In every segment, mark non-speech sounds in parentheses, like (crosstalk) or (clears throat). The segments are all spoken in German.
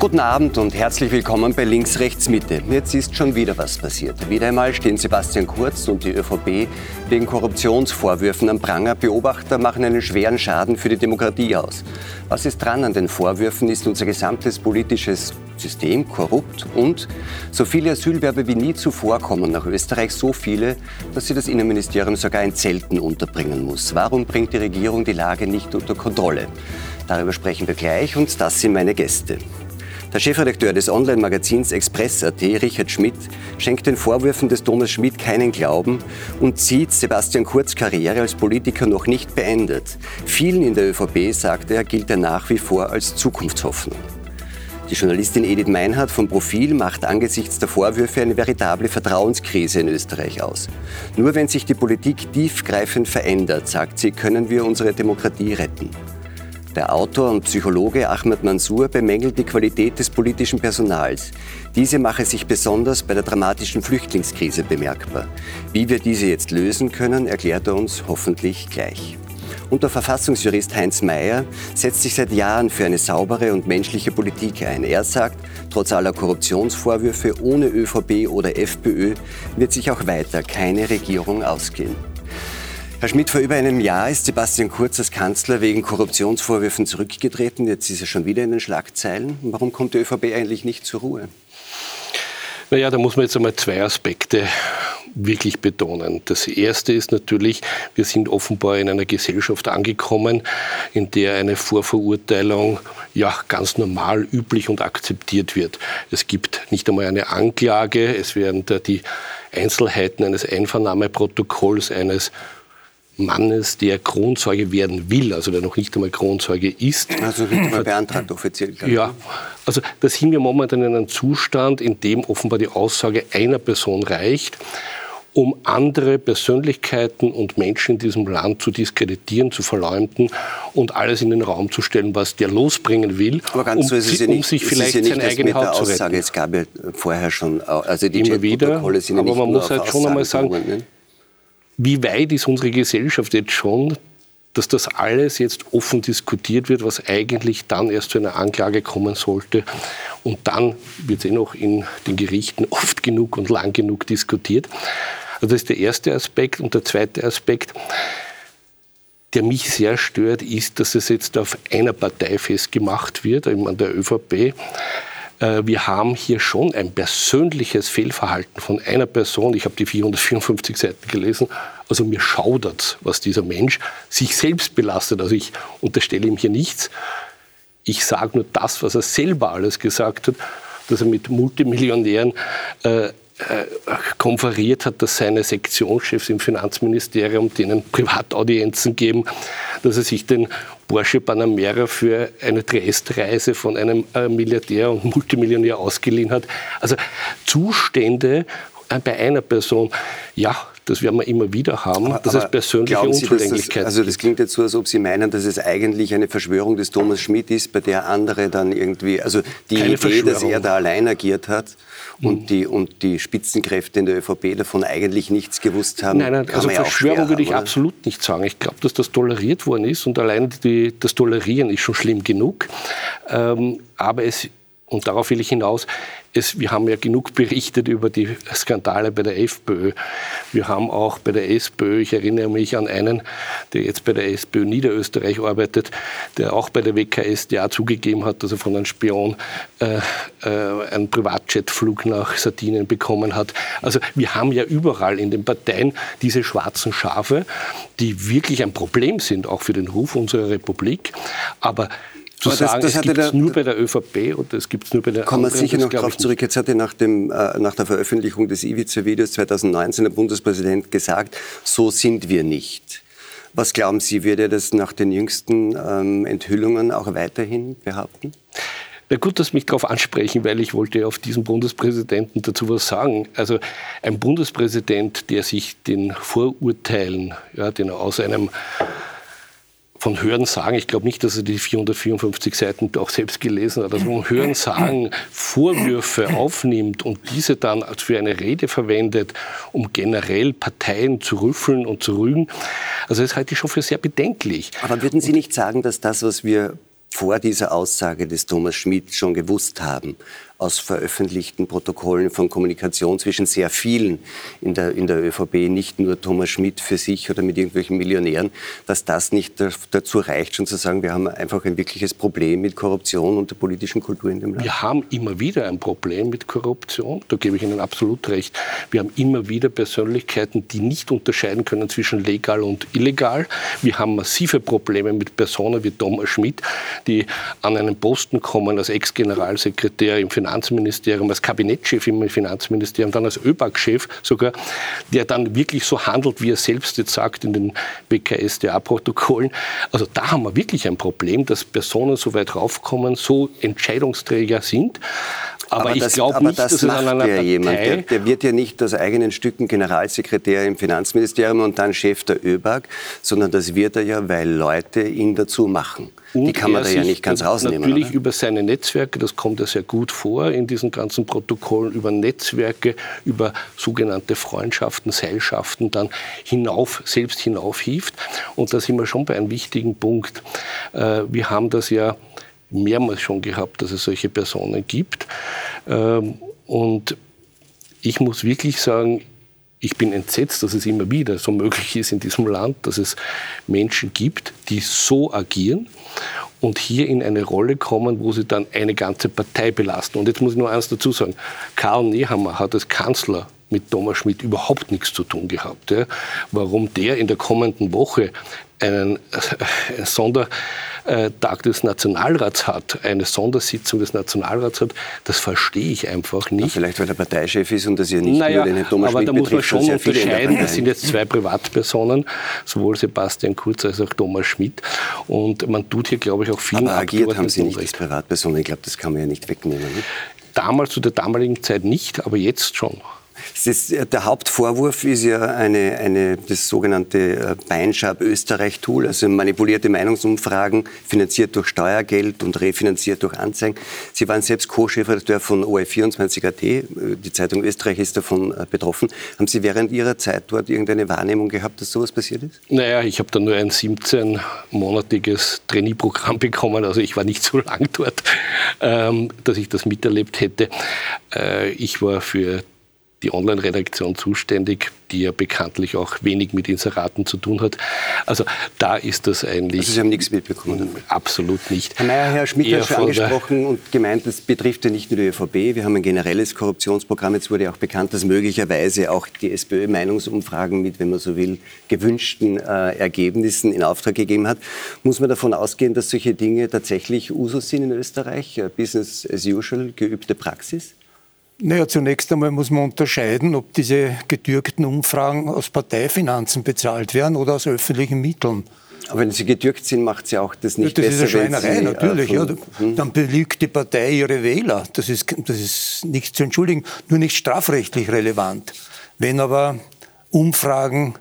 Guten Abend und herzlich willkommen bei Links, Rechts, Mitte. Jetzt ist schon wieder was passiert. Wieder einmal stehen Sebastian Kurz und die ÖVP wegen Korruptionsvorwürfen am Pranger. Beobachter machen einen schweren Schaden für die Demokratie aus. Was ist dran an den Vorwürfen? Ist unser gesamtes politisches System korrupt? Und so viele Asylwerber wie nie zuvor kommen nach Österreich, so viele, dass sie das Innenministerium sogar in Zelten unterbringen muss. Warum bringt die Regierung die Lage nicht unter Kontrolle? Darüber sprechen wir gleich und das sind meine Gäste. Der Chefredakteur des Online-Magazins Express.at, Richard Schmidt, schenkt den Vorwürfen des Thomas Schmidt keinen Glauben und sieht Sebastian Kurz Karriere als Politiker noch nicht beendet. Vielen in der ÖVP, sagt er, gilt er nach wie vor als Zukunftshoffnung. Die Journalistin Edith Meinhardt vom Profil macht angesichts der Vorwürfe eine veritable Vertrauenskrise in Österreich aus. Nur wenn sich die Politik tiefgreifend verändert, sagt sie, können wir unsere Demokratie retten. Der Autor und Psychologe Ahmed Mansour bemängelt die Qualität des politischen Personals. Diese mache sich besonders bei der dramatischen Flüchtlingskrise bemerkbar. Wie wir diese jetzt lösen können, erklärt er uns hoffentlich gleich. Und der Verfassungsjurist Heinz Mayer setzt sich seit Jahren für eine saubere und menschliche Politik ein. Er sagt, trotz aller Korruptionsvorwürfe ohne ÖVP oder FPÖ wird sich auch weiter keine Regierung ausgehen. Herr Schmidt, vor über einem Jahr ist Sebastian Kurz als Kanzler wegen Korruptionsvorwürfen zurückgetreten. Jetzt ist er schon wieder in den Schlagzeilen. Warum kommt die ÖVP eigentlich nicht zur Ruhe? Naja, da muss man jetzt einmal zwei Aspekte wirklich betonen. Das erste ist natürlich, wir sind offenbar in einer Gesellschaft angekommen, in der eine Vorverurteilung ja ganz normal, üblich und akzeptiert wird. Es gibt nicht einmal eine Anklage, es werden da die Einzelheiten eines Einvernahmeprotokolls, eines Mannes, der Kronzeuge werden will, also der noch nicht einmal Kronzeuge ist. Also nicht einmal beantragt offiziell. Ja, also da sind wir momentan in einem Zustand, in dem offenbar die Aussage einer Person reicht, um andere Persönlichkeiten und Menschen in diesem Land zu diskreditieren, zu verleumden und alles in den Raum zu stellen, was der losbringen will, Aber ganz um, so ist es ja nicht, um sich vielleicht ja seine eigene Haut zu retten. Es gab ja vorher schon, also die Immer wieder, aber nicht man muss halt schon einmal sagen? Wie weit ist unsere Gesellschaft jetzt schon, dass das alles jetzt offen diskutiert wird, was eigentlich dann erst zu einer Anklage kommen sollte. Und dann wird es eh noch in den Gerichten (laughs) oft genug und lang genug diskutiert. Also das ist der erste Aspekt. Und der zweite Aspekt, der mich sehr stört, ist, dass es jetzt auf einer Partei festgemacht wird, eben an der ÖVP. Äh, Wir haben hier schon ein persönliches Fehlverhalten von einer Person. Ich habe die 454 Seiten gelesen. Also mir schaudert, was dieser Mensch sich selbst belastet. Also ich unterstelle ihm hier nichts. Ich sage nur das, was er selber alles gesagt hat, dass er mit Multimillionären äh, äh, konferiert hat, dass seine Sektionschefs im Finanzministerium denen Privataudienzen geben, dass er sich den Porsche Panamera für eine Triest-Reise von einem äh, Milliardär und Multimillionär ausgeliehen hat. Also Zustände äh, bei einer Person, ja, das werden wir immer wieder haben, dass es persönliche glauben Sie, dass Unzulänglichkeiten das, Also das klingt jetzt so, als ob Sie meinen, dass es eigentlich eine Verschwörung des Thomas Schmidt ist, bei der andere dann irgendwie, also die Keine Idee, dass er da allein agiert hat und, die, und die Spitzenkräfte in der ÖVP davon eigentlich nichts gewusst haben. Nein, nein, also Verschwörung würde ich haben, absolut nicht sagen. Ich glaube, dass das toleriert worden ist und allein die, das Tolerieren ist schon schlimm genug. Ähm, aber es, und darauf will ich hinaus, es, wir haben ja genug berichtet über die Skandale bei der FPÖ. Wir haben auch bei der SPÖ, ich erinnere mich an einen, der jetzt bei der SPÖ Niederösterreich arbeitet, der auch bei der WKSDA zugegeben hat, dass er von einem Spion äh, äh, einen Privatjetflug nach Sardinien bekommen hat. Also wir haben ja überall in den Parteien diese schwarzen Schafe, die wirklich ein Problem sind, auch für den Ruf unserer Republik. Aber zu Aber das- sagen, das es hatte gibt nur bei der ÖVP oder es gibt es nur bei der Kommen wir sicher noch darauf zurück. Jetzt hat ja nach, dem, äh, nach der Veröffentlichung des Iwica-Videos 2019 der Bundespräsident gesagt, so sind wir nicht. Was glauben Sie, wird er das nach den jüngsten ähm, Enthüllungen auch weiterhin behaupten? Na gut, dass Sie mich darauf ansprechen, weil ich wollte auf diesen Bundespräsidenten dazu was sagen. Also ein Bundespräsident, der sich den Vorurteilen, ja, den er aus einem von Hören sagen, ich glaube nicht, dass er die 454 Seiten auch selbst gelesen hat, also vom Hören sagen Vorwürfe aufnimmt und diese dann als für eine Rede verwendet, um generell Parteien zu rüffeln und zu rügen. Also das halte ich schon für sehr bedenklich. Aber würden Sie nicht sagen, dass das, was wir vor dieser Aussage des Thomas Schmidt schon gewusst haben, aus veröffentlichten Protokollen von Kommunikation zwischen sehr vielen in der, in der ÖVP, nicht nur Thomas Schmidt für sich oder mit irgendwelchen Millionären, dass das nicht dazu reicht, schon zu sagen, wir haben einfach ein wirkliches Problem mit Korruption und der politischen Kultur in dem Land. Wir haben immer wieder ein Problem mit Korruption, da gebe ich Ihnen absolut recht. Wir haben immer wieder Persönlichkeiten, die nicht unterscheiden können zwischen legal und illegal. Wir haben massive Probleme mit Personen wie Thomas Schmidt, die an einen Posten kommen als Ex-Generalsekretär im Finanz Finanzministerium, als Kabinettschef im Finanzministerium, dann als ÖBAG-Chef sogar, der dann wirklich so handelt, wie er selbst jetzt sagt in den BKSDA-Protokollen. Also da haben wir wirklich ein Problem, dass Personen so weit raufkommen, so Entscheidungsträger sind. Aber, aber ich glaube nicht, das dass macht einer ja jemand. Der, der, wird ja nicht aus eigenen Stücken Generalsekretär im Finanzministerium und dann Chef der ÖBAG, sondern das wird er ja, weil Leute ihn dazu machen. Und die kann man da ja nicht ganz rausnehmen. Natürlich oder? über seine Netzwerke, das kommt ja sehr gut vor in diesen ganzen Protokollen, über Netzwerke, über sogenannte Freundschaften, Seilschaften dann hinauf, selbst hinaufhieft. Und da sind wir schon bei einem wichtigen Punkt. Äh, wir haben das ja mehrmals schon gehabt, dass es solche Personen gibt. Ähm, und ich muss wirklich sagen, ich bin entsetzt, dass es immer wieder so möglich ist in diesem Land, dass es Menschen gibt, die so agieren und hier in eine Rolle kommen, wo sie dann eine ganze Partei belasten. Und jetzt muss ich nur eins dazu sagen. Karl Nehammer hat als Kanzler mit Thomas Schmidt überhaupt nichts zu tun gehabt. Warum der in der kommenden Woche einen (laughs) äh, Sondertag des Nationalrats hat, eine Sondersitzung des Nationalrats hat, das verstehe ich einfach nicht. Ja, vielleicht, weil er Parteichef ist und das ja nicht naja, nur den Thomas aber Schmidt da muss man schon unterscheiden. Das sind jetzt zwei Privatpersonen, sowohl Sebastian Kurz als auch Thomas Schmidt. Und man tut hier, glaube ich, auch viel. Aber agiert haben Sie nicht als Privatpersonen. Ich glaube, das kann man ja nicht wegnehmen. Nicht? Damals zu der damaligen Zeit nicht, aber jetzt schon. Ist, der Hauptvorwurf ist ja eine, eine, das sogenannte äh, Beinschab Österreich-Tool, also manipulierte Meinungsumfragen, finanziert durch Steuergeld und refinanziert durch Anzeigen. Sie waren selbst Co-Chefredakteur von OE24.at, äh, die Zeitung Österreich ist davon äh, betroffen. Haben Sie während Ihrer Zeit dort irgendeine Wahrnehmung gehabt, dass sowas passiert ist? Naja, ich habe da nur ein 17-monatiges Trainee-Programm (laughs) bekommen, also ich war nicht so lang dort, ähm, dass ich das miterlebt hätte. ich war für die Online-Redaktion zuständig, die ja bekanntlich auch wenig mit Inseraten zu tun hat. Also da ist das eigentlich. Also Sie haben nichts mitbekommen? Absolut nicht. Herr Mayer, Herr Schmidt hat schon angesprochen und gemeint, das betrifft ja nicht nur die ÖVP. Wir haben ein generelles Korruptionsprogramm. Jetzt wurde auch bekannt, dass möglicherweise auch die SPÖ Meinungsumfragen mit, wenn man so will, gewünschten äh, Ergebnissen in Auftrag gegeben hat. Muss man davon ausgehen, dass solche Dinge tatsächlich Usus sind in Österreich? Äh, Business as usual, geübte Praxis? Naja, zunächst einmal muss man unterscheiden, ob diese gedürkten Umfragen aus Parteifinanzen bezahlt werden oder aus öffentlichen Mitteln. Aber wenn sie gedürkt sind, macht sie auch das nicht ja, das besser. Das ist eine Schweinerei, natürlich. Äh, ja. Dann belügt die Partei ihre Wähler. Das ist, das ist nicht zu entschuldigen, nur nicht strafrechtlich relevant. Wenn aber Umfragen,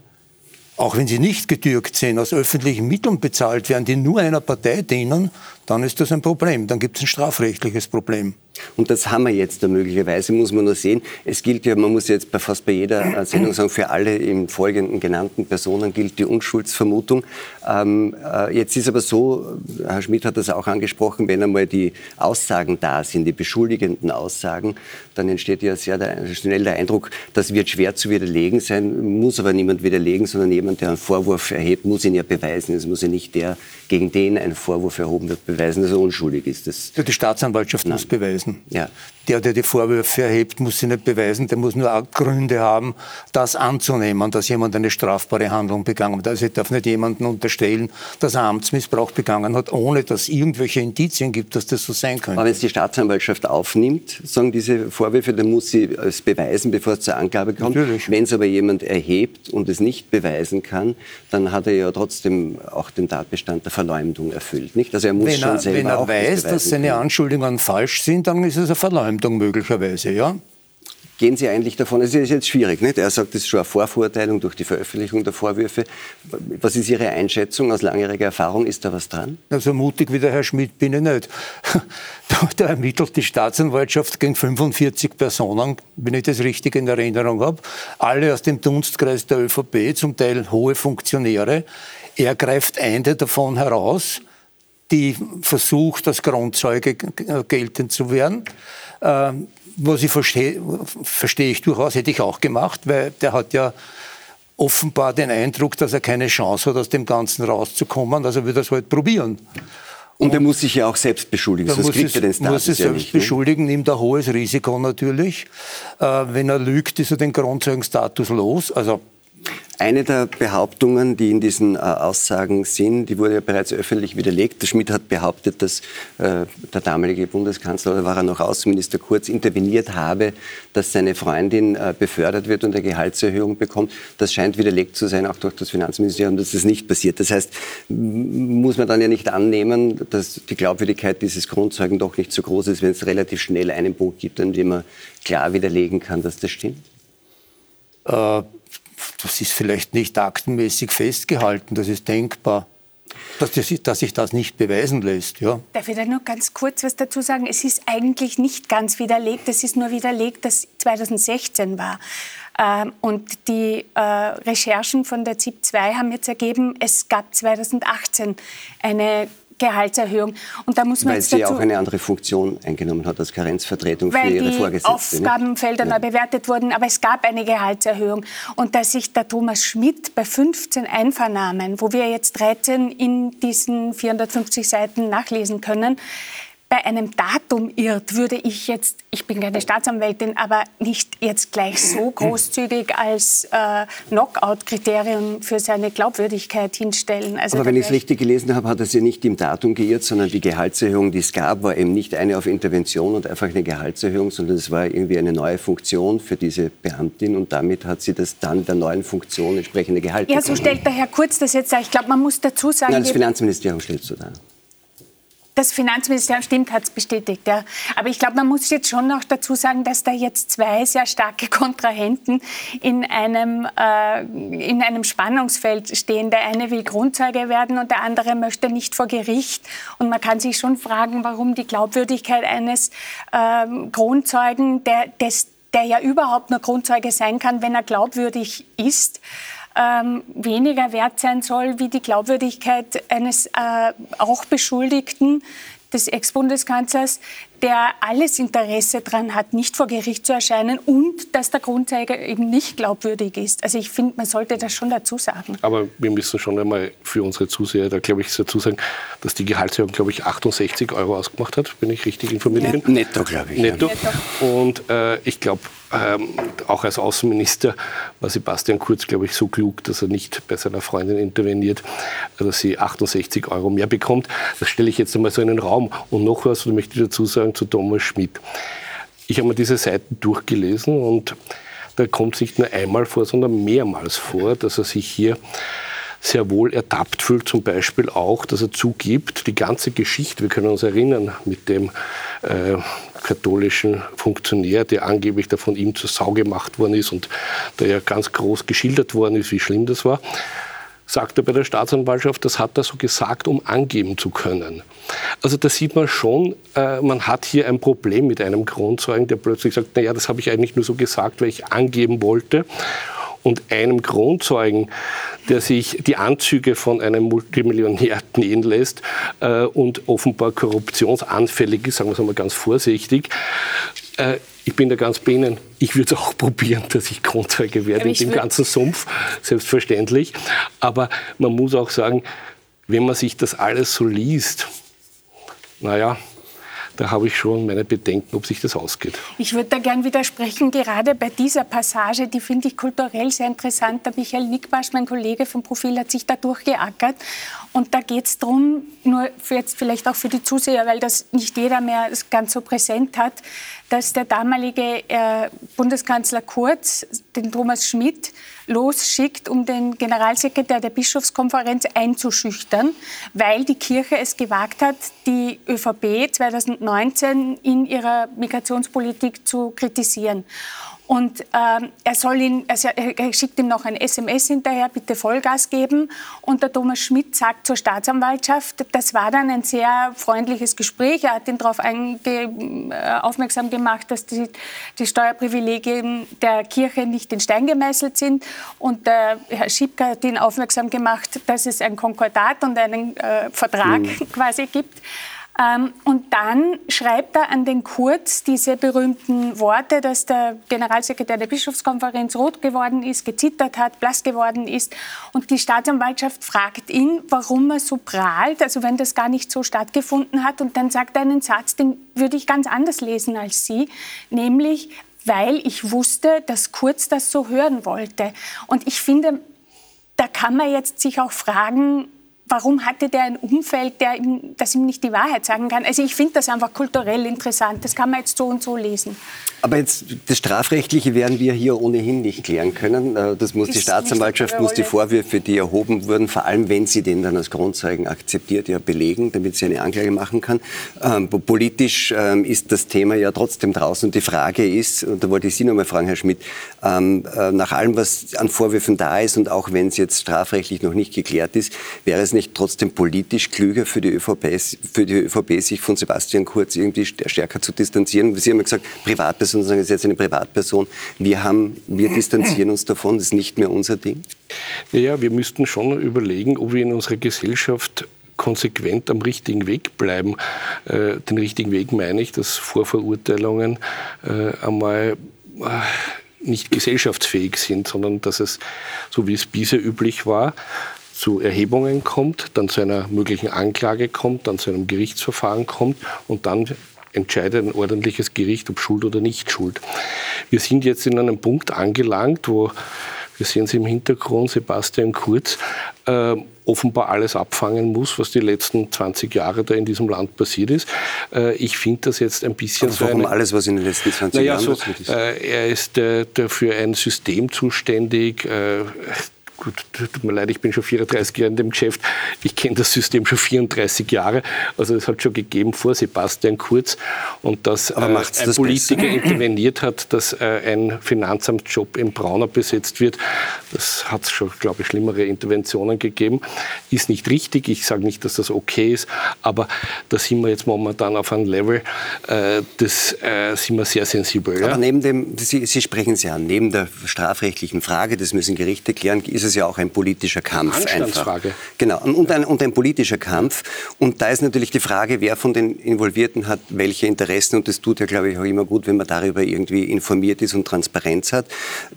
auch wenn sie nicht gedürkt sind, aus öffentlichen Mitteln bezahlt werden, die nur einer Partei dienen, dann ist das ein Problem. Dann gibt es ein strafrechtliches Problem. Und das haben wir jetzt da möglicherweise, muss man nur sehen. Es gilt ja, man muss jetzt fast bei jeder äh, Sendung sagen, für alle im Folgenden genannten Personen gilt die Unschuldsvermutung. Ähm, äh, jetzt ist aber so, Herr Schmidt hat das auch angesprochen, wenn einmal die Aussagen da sind, die beschuldigenden Aussagen, dann entsteht ja sehr der, schnell der Eindruck, das wird schwer zu widerlegen sein, muss aber niemand widerlegen, sondern jemand, der einen Vorwurf erhebt, muss ihn ja beweisen. Es muss ja nicht der, gegen den ein Vorwurf erhoben wird, beweisen, dass er unschuldig ist. Das ja, die Staatsanwaltschaft Nein. muss beweisen. Ja. Der, der die Vorwürfe erhebt, muss sie nicht beweisen, der muss nur Gründe haben, das anzunehmen, dass jemand eine strafbare Handlung begangen hat. Also ich darf nicht jemanden unterstellen, dass er Amtsmissbrauch begangen hat, ohne dass es irgendwelche Indizien gibt, dass das so sein könnte. Aber wenn es die Staatsanwaltschaft aufnimmt, sagen diese Vorwürfe, dann muss sie es beweisen, bevor es zur Angabe kommt. Wenn es aber jemand erhebt und es nicht beweisen kann, dann hat er ja trotzdem auch den Tatbestand der Verleumdung erfüllt. Nicht? Also er muss wenn er, schon selber wenn er weiß, dass seine Anschuldigungen falsch sind, dann ist es eine Verleumdung möglicherweise, ja? Gehen Sie eigentlich davon, es ist jetzt schwierig, nicht? er sagt, es ist schon eine Vorverurteilung durch die Veröffentlichung der Vorwürfe. Was ist Ihre Einschätzung aus langjähriger Erfahrung? Ist da was dran? So mutig wie der Herr Schmidt bin ich nicht. (laughs) Da ermittelt die Staatsanwaltschaft gegen 45 Personen, wenn ich das richtig in Erinnerung habe, alle aus dem Dunstkreis der ÖVP, zum Teil hohe Funktionäre. Er greift eine davon heraus, die versucht, als Grundzeuge geltend zu werden. Ähm, was ich verstehe, verstehe ich durchaus, hätte ich auch gemacht, weil der hat ja offenbar den Eindruck, dass er keine Chance hat, aus dem Ganzen rauszukommen. Also wird er es halt probieren. Und er muss sich ja auch selbst beschuldigen, sonst kriegt er den Status muss sich ja selbst nicht, ne? beschuldigen, nimmt ein hohes Risiko natürlich. Äh, wenn er lügt, ist er den Grundzeugenstatus los. Also eine der Behauptungen, die in diesen äh, Aussagen sind, die wurde ja bereits öffentlich widerlegt. Der Schmidt hat behauptet, dass äh, der damalige Bundeskanzler, oder war er noch Außenminister Kurz, interveniert habe, dass seine Freundin äh, befördert wird und eine Gehaltserhöhung bekommt. Das scheint widerlegt zu sein, auch durch das Finanzministerium, dass das nicht passiert. Das heißt, muss man dann ja nicht annehmen, dass die Glaubwürdigkeit dieses Grundzeugen doch nicht so groß ist, wenn es relativ schnell einen Punkt gibt, an dem man klar widerlegen kann, dass das stimmt? Äh das ist vielleicht nicht aktenmäßig festgehalten, das ist denkbar. Dass, das, dass, sich das nicht beweisen lässt. Ja. Darf ich da nur ganz kurz was dazu sagen? Es ist eigentlich nicht ganz widerlegt. Es ist nur widerlegt, dass 2016 war. Ähm, und die äh, Recherchen von der ZIP 2 haben jetzt ergeben, es gab 2018 eine Gehaltserhöhung. Und da muss man weil sie dazu, auch eine andere Funktion eingenommen hat als Karenzvertretung für ihre Vorgesetzte. Weil die Aufgabenfelder ja. neu bewertet wurden, aber es gab eine Gehaltserhöhung. Und dass sich der Thomas Schmidt bei 15 Einvernahmen, wo wir jetzt 13 in diesen 450 Seiten nachlesen können, bei einem Datum irrt, würde ich jetzt, ich bin keine Staatsanwältin, aber nicht jetzt gleich so (clears throat) großzügig als äh, Knockout-Kriterium für seine Glaubwürdigkeit hinstellen. Also aber wenn ich es richtig gelesen habe, hat er sich nicht im Datum geirrt, sondern die Gehaltserhöhung, die es gab, war eben nicht eine auf Intervention und einfach eine Gehaltserhöhung, sondern es war irgendwie eine neue Funktion für diese Beamtin und damit hat sie das dann der neuen Funktion entsprechende Gehalt Ja, so stellt der Herr Kurz das jetzt dar. Ich glaube, man muss dazu sagen... Nein, das Finanzministerium stellt so dar. Das Finanzministerium stimmt, hat es bestätigt. Ja. Aber ich glaube, man muss jetzt schon noch dazu sagen, dass da jetzt zwei sehr starke (laughs) Kontrahenten in einem, äh, in einem Spannungsfeld stehen. Der eine will Grundzeuge werden und der andere möchte nicht vor Gericht. Und man kann sich schon fragen, warum die Glaubwürdigkeit eines äh, Grundzeugen, der, des, der ja überhaupt nur Grundzeuge sein kann, wenn er glaubwürdig ist, ähm, weniger wert sein soll wie die Glaubwürdigkeit eines äh, auch Beschuldigten des Ex-Bundeskanzlers, der alles Interesse daran hat, nicht vor Gericht zu erscheinen und dass der Grundzeuge eben nicht glaubwürdig ist. Also ich finde, man sollte das schon dazu sagen. Aber wir müssen schon einmal für unsere Zuseher, da glaube ich, dazu sagen, dass die Gehaltserhöhung, glaube ich, 68 Euro ausgemacht hat, wenn ich richtig informiert ja. bin. Netto, glaube ich. Netto. Ja. Und äh, ich glaube, ähm, auch als Außenminister war Sebastian Kurz, glaube ich, so klug, dass er nicht bei seiner Freundin interveniert, dass sie 68 Euro mehr bekommt. Das stelle ich jetzt einmal so in den Raum. Und noch was, da möchte ich dazu sagen, zu Thomas Schmidt. Ich habe mir diese Seiten durchgelesen und da kommt es nicht nur einmal vor, sondern mehrmals vor, dass er sich hier sehr wohl ertappt fühlt, zum Beispiel auch, dass er zugibt, die ganze Geschichte, wir können uns erinnern, mit dem äh, katholischen Funktionär, der angeblich da von ihm zur Sau gemacht worden ist und der ja ganz groß geschildert worden ist, wie schlimm das war, sagt er bei der Staatsanwaltschaft, das hat er so gesagt, um angeben zu können. Also da sieht man schon, äh, man hat hier ein Problem mit einem Grundzeugen, der plötzlich sagt, naja, das habe ich eigentlich nur so gesagt, weil ich angeben wollte und einem Kronzeugen, der sich die Anzüge von einem Multimillionär (laughs) nähen lässt äh, und offenbar korruptionsanfällig ist, sagen wir es einmal ganz vorsichtig. Äh, ich bin da ganz bei Ihnen. Ich würde es auch (laughs) probieren, dass ich Kronzeuge werde in dem ganzen Sumpf, selbstverständlich. Aber man muss auch sagen, wenn man sich das alles so liest, naja, da habe ich schon meine Bedenken, ob sich das ausgeht. Ich würde da gern widersprechen, gerade bei dieser Passage, die finde ich kulturell sehr interessant. Der Michael Nickbasch, mein Kollege vom Profil, hat sich da durchgeackert. Und da geht es darum, nur jetzt vielleicht auch für die Zuseher, weil das nicht jeder mehr ganz so präsent hat, dass der damalige äh, Bundeskanzler Kurz den Thomas Schmidt losschickt, um den Generalsekretär der Bischofskonferenz einzuschüchtern, weil die Kirche es gewagt hat, die ÖVP 2009 2019 in ihrer Migrationspolitik zu kritisieren. Und ähm, er, soll ihn, also er schickt ihm noch ein SMS hinterher, bitte Vollgas geben. Und der Thomas Schmidt sagt zur Staatsanwaltschaft, das war dann ein sehr freundliches Gespräch. Er hat ihn darauf äh, aufmerksam gemacht, dass die, die, Steuerprivilegien der Kirche nicht in Stein gemeißelt sind. Und äh, Herr Schiebker hat ihn aufmerksam gemacht, dass es ein Konkordat und einen äh, Vertrag mhm. (laughs) quasi gibt. Ähm, und dann schreibt er an den Kurz diese berühmten Worte, dass der Generalsekretär der Bischofskonferenz rot geworden ist, gezittert hat, blass geworden ist. Und die Staatsanwaltschaft fragt ihn, warum er so prahlt, also wenn das gar nicht so stattgefunden hat. Und dann sagt er einen Satz, den würde ich ganz anders lesen als Sie, nämlich, weil ich wusste, dass Kurz das so hören wollte. Und ich finde, da kann man jetzt sich auch fragen, warum hatte der ein Umfeld, der ihm, das ihm nicht die Wahrheit sagen kann? Also ich finde das einfach kulturell interessant. Das kann man jetzt so und so lesen. Aber jetzt das Strafrechtliche werden wir hier ohnehin nicht klären können. Äh, das muss ist die Staatsanwaltschaft, muss die Vorwürfe, die erhoben wurden, vor allem wenn sie den dann als Grundzeugen akzeptiert, ja belegen, damit sie eine Anklage machen kann. Ähm, politisch ähm, ist das Thema ja trotzdem draußen. Und die Frage ist, und da wollte ich Sie noch mal fragen, Herr Schmidt, ähm, äh, nach allem, was an Vorwürfen da ist und auch wenn es jetzt strafrechtlich noch nicht geklärt ist, wäre es nicht trotzdem politisch klüger für die ÖVP, für die ÖVP sich von Sebastian Kurz irgendwie stärker zu distanzieren? Sie haben ja gesagt, Privatpersonen sozusagen ist jetzt eine Privatperson. Wir, haben, wir distanzieren uns davon, das ist nicht mehr unser Ding. Naja, wir müssten schon überlegen, ob wir in unserer Gesellschaft konsequent am richtigen Weg bleiben. Äh, den richtigen Weg meine ich, dass Vorverurteilungen äh, einmal äh, nicht gesellschaftsfähig sind, sondern dass es, so wie es bisher üblich war, zu Erhebungen kommt, dann zu einer möglichen Anklage kommt, dann zu einem Gerichtsverfahren kommt und dann entscheidet ein ordentliches Gericht, ob Schuld oder nicht Schuld. Wir sind jetzt in einem Punkt angelangt, wo, wir sehen Sie im Hintergrund, Sebastian Kurz, äh, offenbar alles abfangen muss, was die letzten 20 Jahre da in diesem Land passiert ist. Äh, ich finde das jetzt ein bisschen Aber warum so eine, alles, was in den letzten 20 naja, Jahren so, passiert ist? Äh, er ist äh, für ein System zuständig, äh, gut, tut mir leid, ich bin schon 34 Jahre in dem Geschäft. Ich kenne das System schon 34 Jahre. Also es hat schon gegeben vor Sebastian Kurz und dass äh, ein das Politiker besser? interveniert hat, dass äh, ein Finanzamtsjob in Brauner besetzt wird. Das hat es schon, glaube ich, schlimmere Interventionen gegeben. Ist nicht richtig. Ich sage nicht, dass das okay ist, aber da sind wir jetzt momentan auf einem Level, äh, das äh, sind wir sehr sensibel. Aber neben dem, Sie, Sie sprechen es ja an, neben der strafrechtlichen Frage, das müssen Gerichte klären, ist es es ja auch ein politischer Kampf. Einfach. Genau, und ein, und ein politischer Kampf. Und da ist natürlich die Frage, wer von den Involvierten hat welche Interessen. Und das tut ja, glaube ich, auch immer gut, wenn man darüber irgendwie informiert ist und Transparenz hat.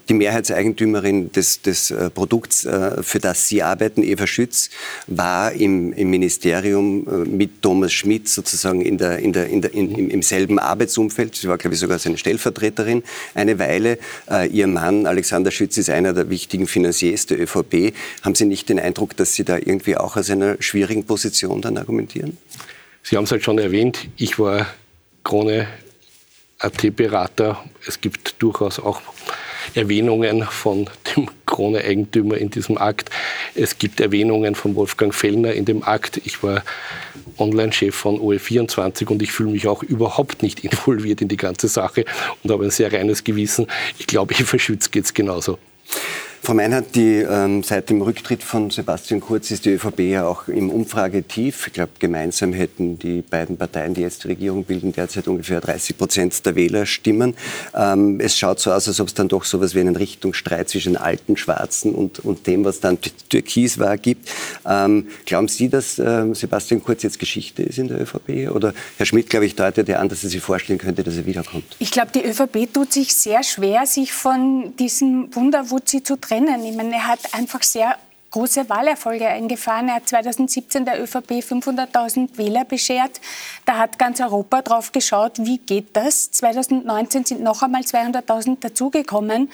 Die Mehrheitseigentümerin des, des äh, Produkts, äh, für das Sie arbeiten, Eva Schütz, war im, im Ministerium äh, mit Thomas Schmidt sozusagen in der, in der, in der, in, im, im selben Arbeitsumfeld. Sie war, glaube ich, sogar seine Stellvertreterin eine Weile. Ihr Mann, Alexander Schütz, ist einer der wichtigen Finanziers der ÖVP. Haben Sie nicht den Eindruck, dass Sie da irgendwie auch aus einer schwierigen Position dann argumentieren? Sie haben es halt schon erwähnt, ich war Krone AT-Berater. Es gibt durchaus auch Erwähnungen von dem (laughs) Krone-Eigentümer in diesem Akt. Es gibt Erwähnungen von Wolfgang Fellner in dem Akt. Ich war Online-Chef von OE24 und ich fühle mich auch überhaupt nicht (laughs) involviert in die ganze Sache und habe ein sehr reines Gewissen. Ich glaube, Eva Schütz geht es genauso. Frau Meinhardt, die, ähm, seit dem Rücktritt von Sebastian Kurz ist die ÖVP ja auch im Umfragetief. Ich glaube, gemeinsam hätten die beiden Parteien, die jetzt die Regierung bilden, derzeit ungefähr 30 Prozent der Wähler stimmen. Ähm, es schaut so aus, als ob es dann doch so etwas wie einen Richtungsstreit zwischen alten Schwarzen und, und dem, was dann Türkis war, gibt. Ähm, glauben Sie, dass ähm, Sebastian Kurz jetzt Geschichte ist in der ÖVP? Oder Herr Schmidt, glaube ich, deutet ja an, dass er sich vorstellen könnte, dass er wiederkommt. Ich glaube, die ÖVP tut sich sehr schwer, sich von diesem Wunderwutzi zu trennen trennen. Ich meine, er hat einfach sehr große Wahlerfolge eingefahren. Er hat 2017 der ÖVP 500.000 Wähler beschert. Da hat ganz Europa drauf geschaut, wie geht das. 2019 sind noch einmal 200.000 dazugekommen.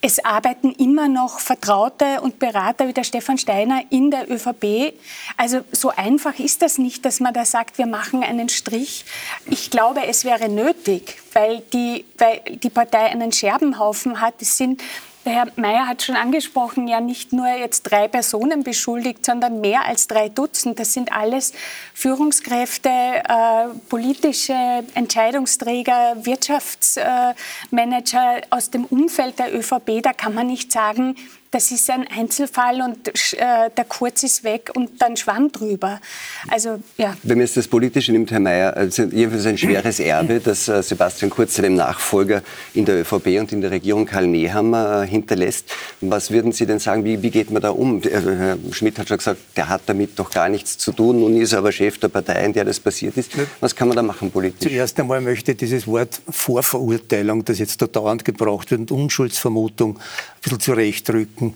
Es arbeiten immer noch Vertraute und Berater wie der Stefan Steiner in der ÖVP. Also so einfach ist das nicht, dass man da sagt, wir machen einen Strich. Ich glaube, es wäre nötig, weil die, weil die Partei einen Scherbenhaufen hat. Es sind Der Herr Mayer hat schon angesprochen, ja nicht nur jetzt drei Personen beschuldigt, sondern mehr als drei Dutzend. Das sind alles Führungskräfte, äh, politische Entscheidungsträger, Wirtschaftsmanager aus dem Umfeld der ÖVP. Da kann man nicht sagen, das ist ein Einzelfall und äh, der Kurz ist weg und dann schwamm drüber. Also, ja. Wenn man jetzt das Politische nimmt, Herr Mayer, also jedenfalls ein schweres (laughs) Erbe, das äh, Sebastian Kurz seinem Nachfolger in der ÖVP und in der Regierung Karl Nehammer äh, hinterlässt. Was würden Sie denn sagen, wie, wie geht man da um? Der, äh, Herr Schmidt hat schon gesagt, der hat damit doch gar nichts zu tun. Nun ist er aber Chef der Partei, in der das passiert ist. Was kann man da machen politisch? Zuerst einmal möchte ich dieses Wort Vorverurteilung, das jetzt da dauernd gebraucht wird, und Unschuldsvermutung bisschen zurechtrücken.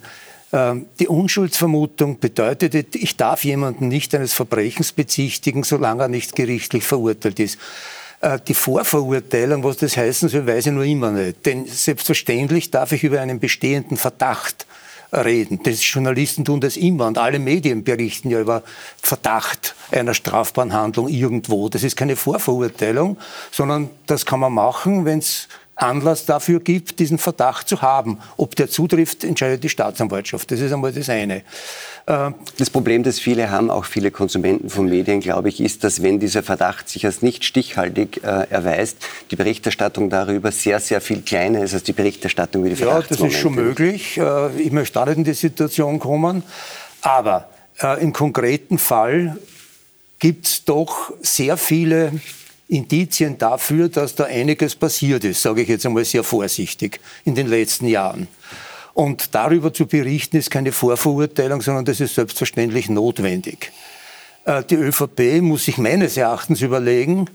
Ähm, die Unschuldsvermutung bedeutet, ich darf jemanden nicht eines Verbrechens bezichtigen, solange er nicht gerichtlich verurteilt ist. Äh, die Vorverurteilung, was das heißen soll, weiß ich nur immer nicht. Denn selbstverständlich darf ich über einen bestehenden Verdacht reden. Das Journalisten tun das immer und alle Medien berichten ja über Verdacht einer strafbaren Handlung irgendwo. Das ist keine Vorverurteilung, sondern das kann man machen, wenn es Anlass dafür gibt, diesen Verdacht zu haben. Ob der zutrifft, entscheidet die Staatsanwaltschaft. Das ist einmal das eine. Äh, das Problem, das viele haben, auch viele Konsumenten von Medien, glaube ich, ist, dass wenn dieser Verdacht sich als nicht stichhaltig äh, erweist, die Berichterstattung darüber sehr, sehr viel kleiner ist als die Berichterstattung über die Ja, das ist schon möglich. Äh, ich möchte da nicht in die Situation kommen. Aber äh, im konkreten Fall gibt es doch sehr viele Indizien dafür, dass da einiges passiert ist, sage ich jetzt einmal sehr vorsichtig, in den letzten Jahren. Und darüber zu berichten ist keine Vorverurteilung, sondern das ist selbstverständlich notwendig. Äh, die ÖVP muss sich meines Erachtens überlegen,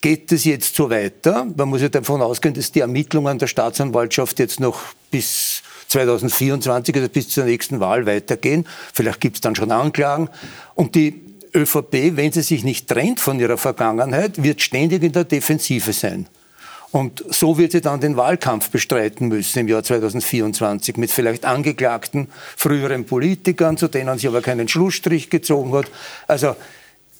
geht es jetzt so weiter? Man muss ja davon ausgehen, dass die Ermittlungen der Staatsanwaltschaft jetzt noch bis 2024, also bis zur nächsten Wahl weitergehen. Vielleicht gibt es dann schon Anklagen. Und die ÖVP, wenn sie sich nicht trennt von ihrer Vergangenheit, wird ständig in der Defensive sein. Und so wird sie dann den Wahlkampf bestreiten müssen im Jahr 2024 mit vielleicht angeklagten früheren Politikern, zu denen sie aber keinen Schlussstrich gezogen hat. Also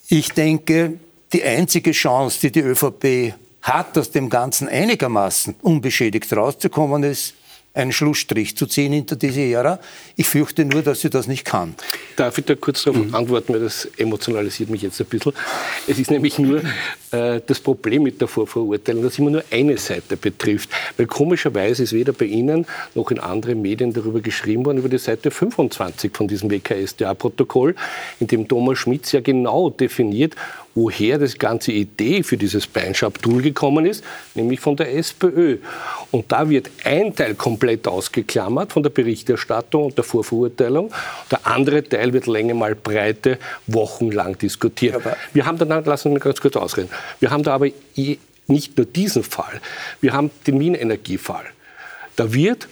ich denke, die einzige Chance, die die ÖVP hat, aus dem Ganzen einigermaßen unbeschädigt rauszukommen, ist, einen Schlussstrich zu ziehen hinter diese Ära. Ich fürchte nur, dass sie das nicht kann. Darf ich da kurz darauf mhm. antworten, weil das emotionalisiert mich jetzt ein bisschen. Es ist nämlich nur äh, das Problem mit der Vorverurteilung, dass immer nur eine Seite betrifft. Weil komischerweise ist weder bei Ihnen noch in anderen Medien darüber geschrieben worden, über die Seite 25 von diesem WKSDA-Protokoll, in dem Thomas Schmitz ja genau definiert, woher das ganze Idee für dieses Beinschab-Tool gekommen ist, nämlich von der SPÖ. Und da wird ein Teil komplett ausgeklammert von der Berichterstattung und der Vorverurteilung. Der andere Teil wird Länge mal Breite wochenlang diskutiert. Aber wir haben dann, lassen Sie mich ganz kurz ausreden, wir haben da aber nicht nur diesen Fall, wir haben den Wien-Energiefall. Da wird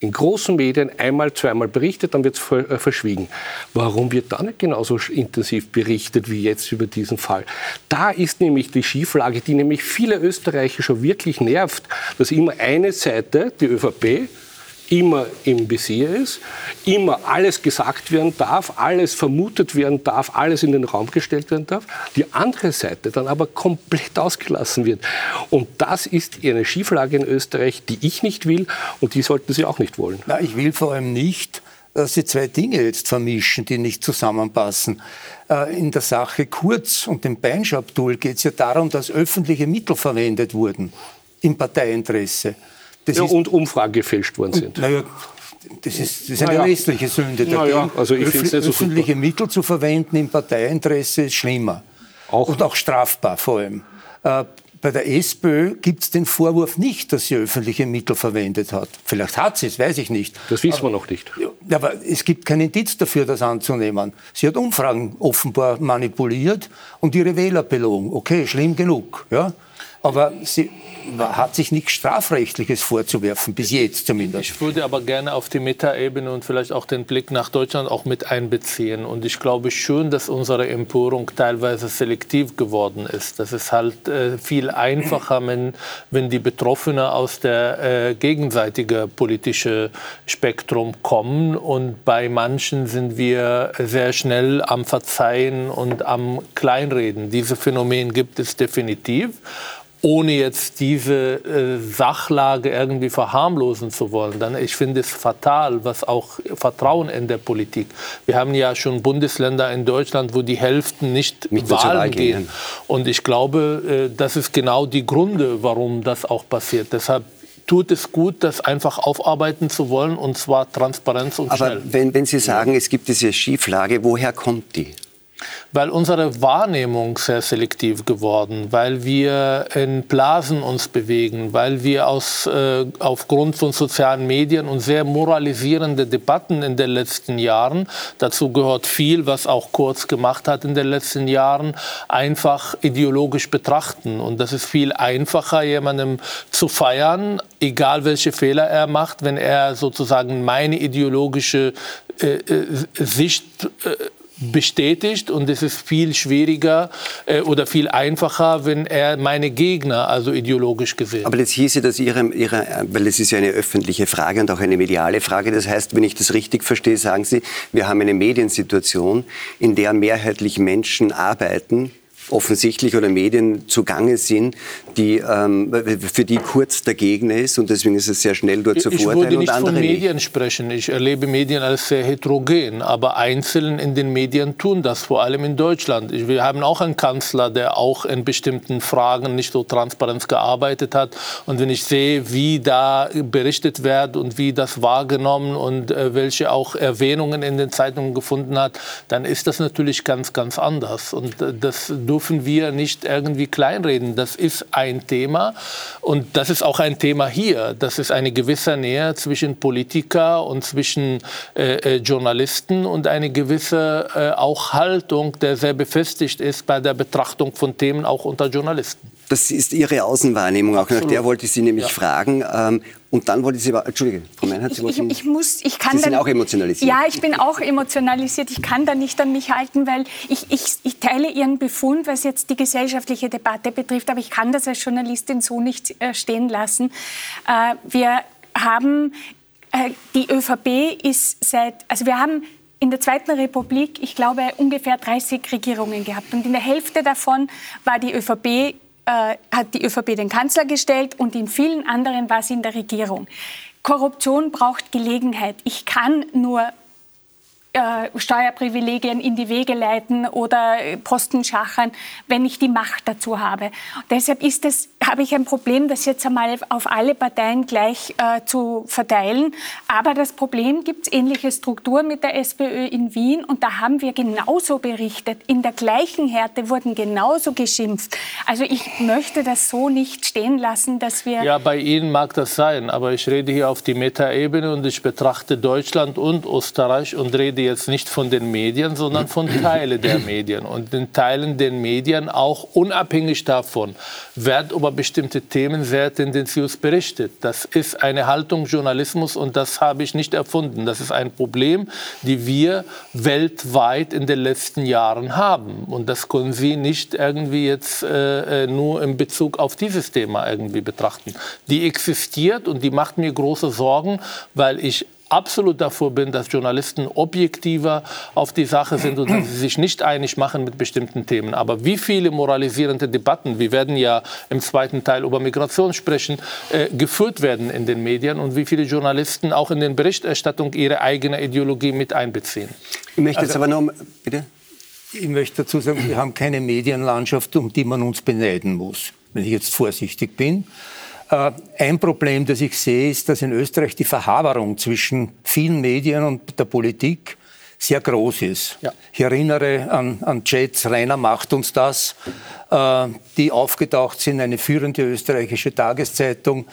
in großen Medien einmal, zweimal berichtet, dann wird es äh, verschwiegen. Warum wird da nicht genauso intensiv berichtet wie jetzt über diesen Fall? Da ist nämlich die Schieflage, die nämlich viele Österreicher schon wirklich nervt, dass immer eine Seite, die ÖVP, immer im Visier ist, immer alles gesagt werden darf, alles vermutet werden darf, alles in den Raum gestellt werden darf, die andere Seite dann aber komplett ausgelassen wird. Und das ist eine Schieflage in Österreich, die ich nicht will und die sollten Sie auch nicht wollen. Na, ich will vor allem nicht, dass Sie zwei Dinge jetzt vermischen, die nicht zusammenpassen. Äh, in der Sache Kurz und dem Beinschabtool geht es ja darum, dass öffentliche Mittel verwendet wurden im Parteiinteresse. Ja, und Umfragen gefälscht worden sind. Naja, das ist, das ist eine naja. westliche Sünde. Naja, also ich Öf so öffentliche super. Mittel zu verwenden im Parteiinteresse ist schlimmer. Auch. Und auch strafbar vor allem. Äh, bei der SPÖ gibt es den Vorwurf nicht, dass sie öffentliche Mittel verwendet hat. Vielleicht hat sie es, weiß ich nicht. Das wissen aber, wir noch nicht. Ja, aber es gibt keinen Indiz dafür, das anzunehmen. Sie hat Umfragen offenbar manipuliert und ihre Wähler belogen. Okay, schlimm genug. Ja? Aber sie hat sich nichts Strafrechtliches vorzuwerfen, bis jetzt zumindest. Ich würde aber gerne auf die Metaebene und vielleicht auch den Blick nach Deutschland auch mit einbeziehen. Und ich glaube schon, dass unsere Empörung teilweise selektiv geworden ist. Das ist halt äh, viel einfacher, wenn, wenn die Betroffenen aus der äh, gegenseitigen politischen Spektrum kommen. Und bei manchen sind wir sehr schnell am Verzeihen und am Kleinreden. Diese Phänomen gibt es definitiv. Ohne jetzt diese äh, Sachlage irgendwie verharmlosen zu wollen, dann ich finde es fatal, was auch Vertrauen in der Politik. Wir haben ja schon Bundesländer in Deutschland, wo die Hälften nicht Mit Wahlen gehen. Und ich glaube, äh, das ist genau die Gründe, warum das auch passiert. Deshalb tut es gut, das einfach aufarbeiten zu wollen, und zwar Transparenz und Aber schnell. Wenn, wenn Sie sagen, es gibt diese Schieflage, woher kommt die? Weil unsere Wahrnehmung sehr selektiv geworden, weil wir in Blasen uns bewegen, weil wir aus, äh, aufgrund von sozialen Medien und sehr moralisierende Debatten in den letzten Jahren, dazu gehört viel, was auch Kurz gemacht hat in den letzten Jahren, einfach ideologisch betrachten. Und das ist viel einfacher, jemandem zu feiern, egal welche Fehler er macht, wenn er sozusagen meine ideologische äh, äh Sicht äh, bestätigt und es ist viel schwieriger äh, oder viel einfacher, wenn er meine Gegner, also ideologisch gesehen. Aber jetzt hieße das Ihre, Ihre, weil es ist ja eine öffentliche Frage und auch eine mediale Frage. Das heißt, wenn ich das richtig verstehe, sagen Sie, wir haben eine Mediensituation, in der mehrheitlich Menschen arbeiten, offensichtlich oder Medien zugange sind, die, ähm, für die Kurz der Gegner ist und deswegen ist es sehr schnell dort zu verurteilen. Ich würde nicht von Medien nicht. sprechen. Ich erlebe Medien als sehr heterogen, aber Einzelne in den Medien tun das, vor allem in Deutschland. Wir haben auch einen Kanzler, der auch in bestimmten Fragen nicht so transparent gearbeitet hat. Und wenn ich sehe, wie da berichtet wird und wie das wahrgenommen und äh, welche auch Erwähnungen in den Zeitungen gefunden hat, dann ist das natürlich ganz, ganz anders. Und äh, das dürfen wir nicht irgendwie kleinreden. Das ist ein Thema und das ist auch ein Thema hier. Das ist eine gewisse Nähe zwischen Politiker und zwischen äh, äh, Journalisten und eine gewisse äh, auch Haltung, der sehr befestigt ist bei der Betrachtung von Themen auch unter Journalisten. Das ist Ihre Außenwahrnehmung. Auch Absolut. nach der wollte ich Sie nämlich ja. fragen. Ähm, und dann wollte ich Sie, Entschuldige, Frau Meinhardt, Sie wollten, ich, ich, muss, ich kann Sie sind dann, auch emotionalisiert. Ja, ich bin auch emotionalisiert. Ich kann da nicht an mich halten, weil ich, ich, ich teile Ihren Befund, was jetzt die gesellschaftliche Debatte betrifft. Aber ich kann das als Journalistin so nicht äh, stehen lassen. Äh, wir haben, äh, die ÖVP ist seit, also wir haben in der Zweiten Republik, ich glaube, ungefähr 30 Regierungen gehabt. Und in der Hälfte davon war die ÖVP äh, hat die ÖVP den Kanzler gestellt und in vielen anderen war sie in der Regierung. Korruption braucht Gelegenheit. Ich kann nur äh, Steuerprivilegien in die Wege leiten oder äh, Posten schachern, wenn ich die Macht dazu habe. Deshalb ist es, habe ich ein Problem, das jetzt einmal auf alle Parteien gleich äh, zu verteilen. Aber das Problem gibt es ähnliche Strukturen mit der SPÖ in Wien und da haben wir genauso berichtet. In der gleichen Härte wurden genauso geschimpft. Also ich möchte das so nicht stehen lassen, dass wir... Ja, bei Ihnen mag das sein, aber ich rede hier auf die Metaebene und ich betrachte Deutschland und Österreich und rede jetzt nicht von den Medien, sondern von (clears throat) Teilen der Medien. Und in Teilen der Medien auch unabhängig davon wird über bestimmte Themen sehr tendenziös berichtet. Das ist eine Haltung Journalismus und das habe ich nicht erfunden. Das ist ein Problem, die wir weltweit in den letzten Jahren haben. Und das können Sie nicht irgendwie jetzt äh, äh nur in Bezug auf dieses Thema irgendwie betrachten. Die existiert und die macht mir große Sorgen, weil ich absolut davor bin, dass Journalisten objektiver auf die Sache sind und dass sie sich nicht einig machen mit bestimmten Themen. Aber wie viele moralisierende Debatten, wir werden ja im zweiten Teil über Migration sprechen, äh, geführt werden in den Medien und wie viele Journalisten auch in den Berichterstattung ihre eigene Ideologie mit einbeziehen. Ich möchte jetzt also, aber noch, bitte? Ich möchte dazu sagen, wir haben keine Medienlandschaft, um die man uns beneiden muss, wenn ich jetzt vorsichtig bin. Äh, ein Problem, das ich sehe, ist, dass in Österreich die Verhaberung zwischen vielen Medien und der Politik sehr groß ist. Ja. Ich erinnere an, an Jets, Rainer macht uns das, äh, die aufgetaucht sind, eine führende österreichische Tageszeitung.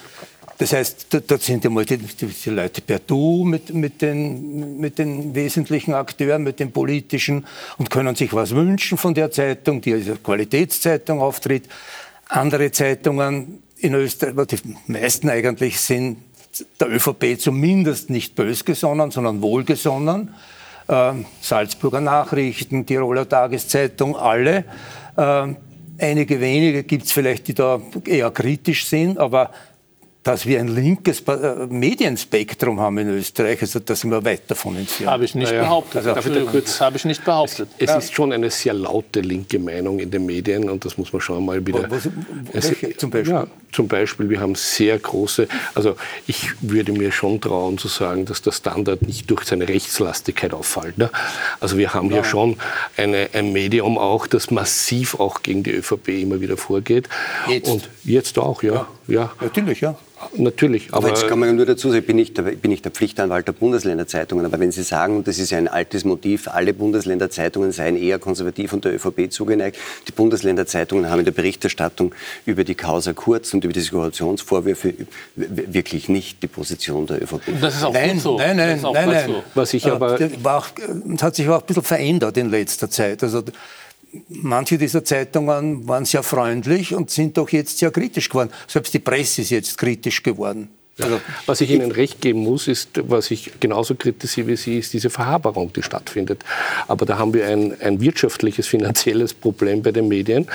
Das heißt, dort sind einmal die, die, Leute per Du mit, mit, den, mit den wesentlichen Akteuren, mit den politischen und können sich was wünschen von der Zeitung, die als Qualitätszeitung auftritt. Andere Zeitungen in Österreich, die meisten eigentlich sind der ÖVP zumindest nicht bös gesonnen, sondern wohlgesonnen. Äh, Salzburger Nachrichten, Tiroler Tageszeitung, alle. Äh, einige wenige gibt es vielleicht, die da eher kritisch sind, aber dass wir ein linkes äh, Medienspektrum haben in Österreich. Also da sind wir weit davon entfernt. Habe ich nicht naja. behauptet. Also, kurz, habe ich nicht behauptet. Es, es ja. ist schon eine sehr laute linke Meinung in den Medien und das muss man schon mal wieder. Was, welche, zum Beispiel? Ja, zum Beispiel, wir haben sehr große, also ich würde mir schon trauen zu sagen, dass der Standard nicht durch seine Rechtslastigkeit auffällt. Ne? Also wir haben ja. hier schon eine, ein Medium auch, das massiv auch gegen die ÖVP immer wieder vorgeht. Jetzt. Und jetzt auch, ja. ja. ja. Natürlich, ja. Natürlich. Aber, aber, jetzt kann man nur dazu sagen, ich bin nicht, der, bin nicht der Pflichtanwalt der Bundesländerzeitungen, aber wenn Sie sagen, und das ist ja ein altes Motiv, alle Bundesländerzeitungen seien eher konservativ und der ÖVP zugeneigt, die Bundesländerzeitungen haben in der Berichterstattung über die Causa Kurz und über diese Korruptionsvorwürfe wirklich nicht die Position der ÖVP. Das ist auch nein, gut so. Nein, nein, nein, nein. So. Was ich aber... War auch, es hat sich auch ein bisschen verändert in letzter Zeit. Also manche dieser Zeitungen waren sehr freundlich und sind doch jetzt sehr kritisch geworden. Selbst die Presse ist jetzt kritisch geworden. Also, was ich Ihnen recht geben muss, ist, was ich genauso kritisiere wie Sie, ist diese Verhaberung, die stattfindet. Aber da haben wir ein, ein wirtschaftliches, finanzielles Problem bei den Medien.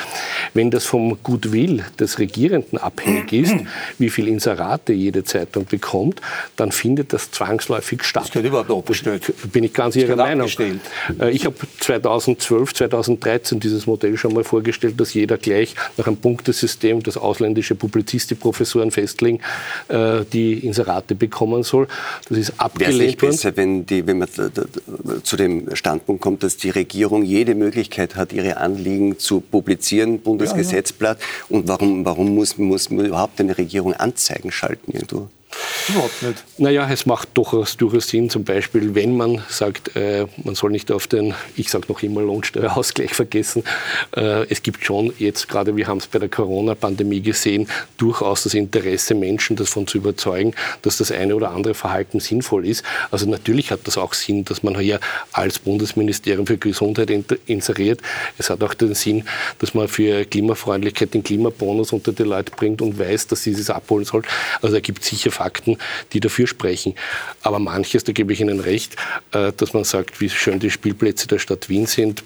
Wenn das vom Goodwill des Regierenden abhängig (clears throat) ist, wie viel Inserate jede Zeitung bekommt, dann findet das zwangsläufig statt. Das gehört überhaupt abgestellt. Bin ich ganz Ihrer Meinung. Abgestellt. Äh, ich habe 2012, 2013 dieses Modell schon mal vorgestellt, dass jeder gleich nach einem Punktesystem, das ausländische Publizistikprofessoren festlegen, äh, die Inserate bekommen soll. Das ist abgelehnt Wäre es nicht besser, wenn, die, wenn man zu dem Standpunkt kommt, dass die Regierung jede Möglichkeit hat, ihre Anliegen zu publizieren, Bundesgesetzblatt. Ja, ja. Und warum, warum muss, muss man überhaupt eine Regierung Anzeigen schalten irgendwo? Überhaupt nicht. Naja, es macht durchaus, durchaus Sinn, zum Beispiel, wenn man sagt, äh, man soll nicht auf den, ich sage noch immer Lohnsteuerausgleich (laughs) vergessen. Äh, es gibt schon jetzt gerade, wir haben es bei der Corona-Pandemie gesehen, durchaus das Interesse, Menschen davon zu überzeugen, dass das eine oder andere Verhalten sinnvoll ist. Also natürlich hat das auch Sinn, dass man hier als Bundesministerium für Gesundheit inseriert. Es hat auch den Sinn, dass man für Klimafreundlichkeit den Klimabonus unter die Leute bringt und weiß, dass sie es abholen soll. Also da gibt es sicher Fakten, die dafür sprechen. Aber manches, da gebe ich Ihnen recht, äh, dass man sagt, wie schön die Spielplätze der Stadt Wien sind,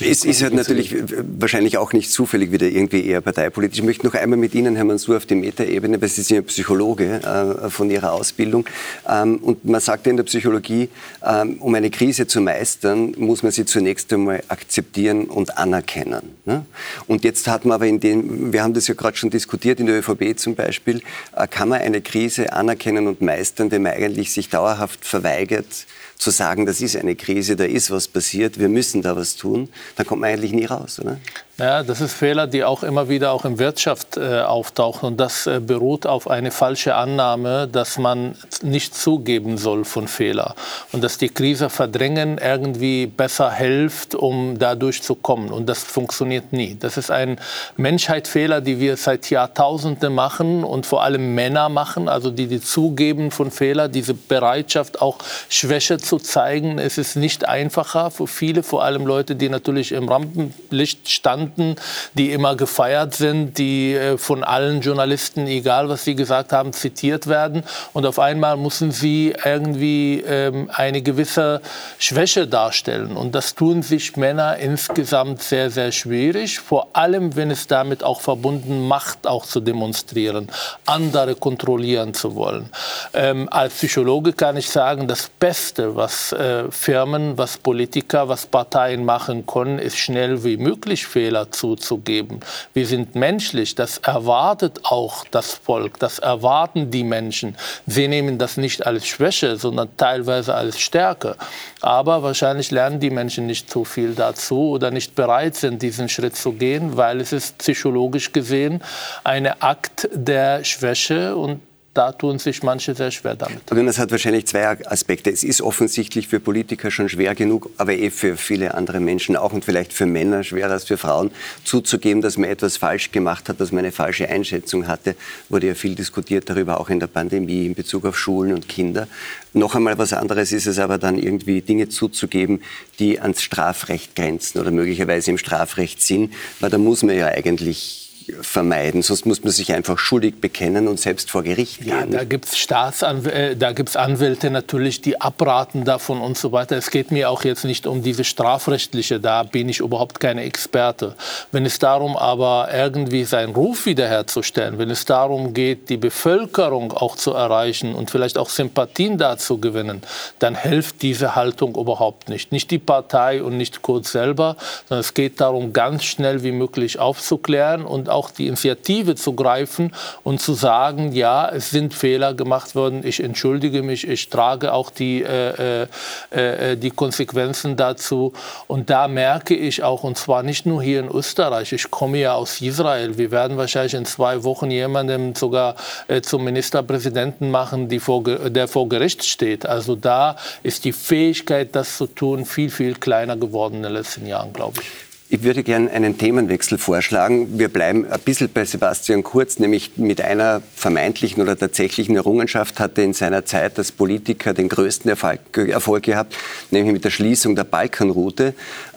es ist halt natürlich wahrscheinlich auch nicht zufällig wieder irgendwie eher parteipolitisch. Ich möchte noch einmal mit Ihnen, Herr Mansur, auf die Metaebene, weil Sie sind ja Psychologe äh, von Ihrer Ausbildung. Ähm, und man sagt ja in der Psychologie, ähm, um eine Krise zu meistern, muss man sie zunächst einmal akzeptieren und anerkennen. Ne? Und jetzt hat man aber in dem, wir haben das ja gerade schon diskutiert, in der ÖVP zum Beispiel, äh, kann man eine Krise anerkennen und meistern, wenn man eigentlich sich dauerhaft verweigert, zu sagen, das ist eine Krise, da ist was passiert, wir müssen da was tun, dann kommt man eigentlich nie raus, oder? Ja, das ist Fehler, die auch immer wieder auch in Wirtschaft äh, auftauchen. Und das äh, beruht auf eine falsche Annahme, dass man nicht zugeben soll von Fehler. Und dass die Krise verdrängen irgendwie besser hilft, um da durchzukommen. Und das funktioniert nie. Das ist ein Menschheitsfehler, die wir seit Jahrtausenden machen und vor allem Männer machen, also die, die zugeben von Fehler, diese Bereitschaft auch Schwäche zu zeigen. Es ist nicht einfacher für viele, vor allem Leute, die natürlich im Rampenlicht standen Journalisten, die immer gefeiert sind, die äh, von allen Journalisten, egal was sie gesagt haben, zitiert werden. Und auf einmal müssen sie irgendwie ähm, eine gewisse Schwäche darstellen. Und das tun sich Männer insgesamt sehr, sehr schwierig. Vor allem, wenn es damit auch verbunden Macht auch zu demonstrieren, andere kontrollieren zu wollen. Ähm, als Psychologe kann ich sagen, das Beste, was äh, Firmen, was Politiker, was Parteien machen können, ist schnell wie möglich Fehler Fehler zuzugeben. Wir sind menschlich, das erwartet auch das Volk, das erwarten die Menschen. Sie nehmen das nicht als Schwäche, sondern teilweise als Stärke. Aber wahrscheinlich lernen die Menschen nicht so viel dazu oder nicht bereit sind, diesen Schritt zu gehen, weil es ist psychologisch gesehen ein Akt der Schwäche und da tun sich manche sehr schwer damit. Das hat wahrscheinlich zwei Aspekte. Es ist offensichtlich für Politiker schon schwer genug, aber eh für viele andere Menschen auch und vielleicht für Männer schwerer als für Frauen, zuzugeben, dass man etwas falsch gemacht hat, dass man eine falsche Einschätzung hatte. Wurde ja viel diskutiert darüber, auch in der Pandemie in Bezug auf Schulen und Kinder. Noch einmal was anderes ist es aber dann irgendwie Dinge zuzugeben, die ans Strafrecht grenzen oder möglicherweise im Strafrecht sind, weil da muss man ja eigentlich vermeiden. Sonst muss man sich einfach schuldig bekennen und selbst vor Gericht gehen. Ja, da gibt es Staatsanw äh, da gibt's Anwälte natürlich, die abraten davon und so weiter. Es geht mir auch jetzt nicht um diese strafrechtliche, da bin ich überhaupt keine Experte. Wenn es darum aber irgendwie seinen Ruf wiederherzustellen, wenn es darum geht, die Bevölkerung auch zu erreichen und vielleicht auch Sympathien dazu gewinnen, dann hilft diese Haltung überhaupt nicht. Nicht die Partei und nicht Kurz selber, sondern es geht darum, ganz schnell wie möglich aufzuklären und auch die Initiative zu greifen und zu sagen, ja, es sind Fehler gemacht worden, ich entschuldige mich, ich trage auch die, äh, äh, äh, die Konsequenzen dazu. Und da merke ich auch, und zwar nicht nur hier in Österreich, ich komme ja aus Israel, wir werden wahrscheinlich in zwei Wochen jemanden sogar äh, zum Ministerpräsidenten machen, vor, der vor Gericht steht. Also da ist die Fähigkeit, das zu tun, viel, viel kleiner geworden in den letzten Jahren, glaube ich. Ich würde gerne einen Themenwechsel vorschlagen. Wir bleiben ein bisschen bei Sebastian Kurz, nämlich mit einer vermeintlichen oder tatsächlichen Errungenschaft hat er in seiner Zeit als Politiker den größten Erfolg, Erfolg gehabt, nämlich mit der Schließung der Balkanroute.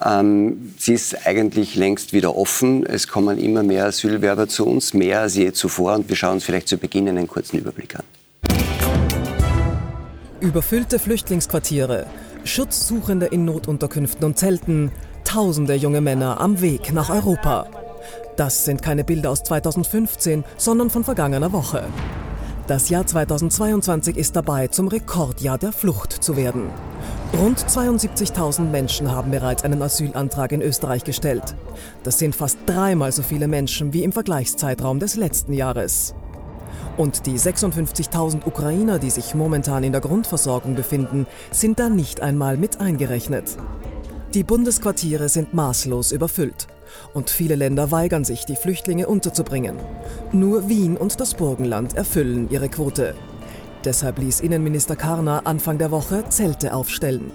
Ähm, sie ist eigentlich längst wieder offen. Es kommen immer mehr Asylwerber zu uns, mehr als je zuvor. Und wir schauen uns vielleicht zu Beginn einen kurzen Überblick an. Überfüllte Flüchtlingsquartiere, Schutzsuchende in Notunterkünften und Zelten, tausende junge Männer am Weg nach Europa. Das sind keine Bilder aus 2015, sondern von vergangener Woche. Das Jahr 2022 ist dabei, zum Rekordjahr der Flucht zu werden. Rund 72.000 Menschen haben bereits einen Asylantrag in Österreich gestellt. Das sind fast dreimal so viele Menschen wie im Vergleichszeitraum des letzten Jahres. Und die 56.000 Ukrainer, die sich momentan in der Grundversorgung befinden, sind da nicht einmal mit eingerechnet. Die Bundesquartiere sind maßlos überfüllt und viele Länder weigern sich, die Flüchtlinge unterzubringen. Nur Wien und das Burgenland erfüllen ihre Quote. Deshalb ließ Innenminister Karner Anfang der Woche Zelte aufstellen.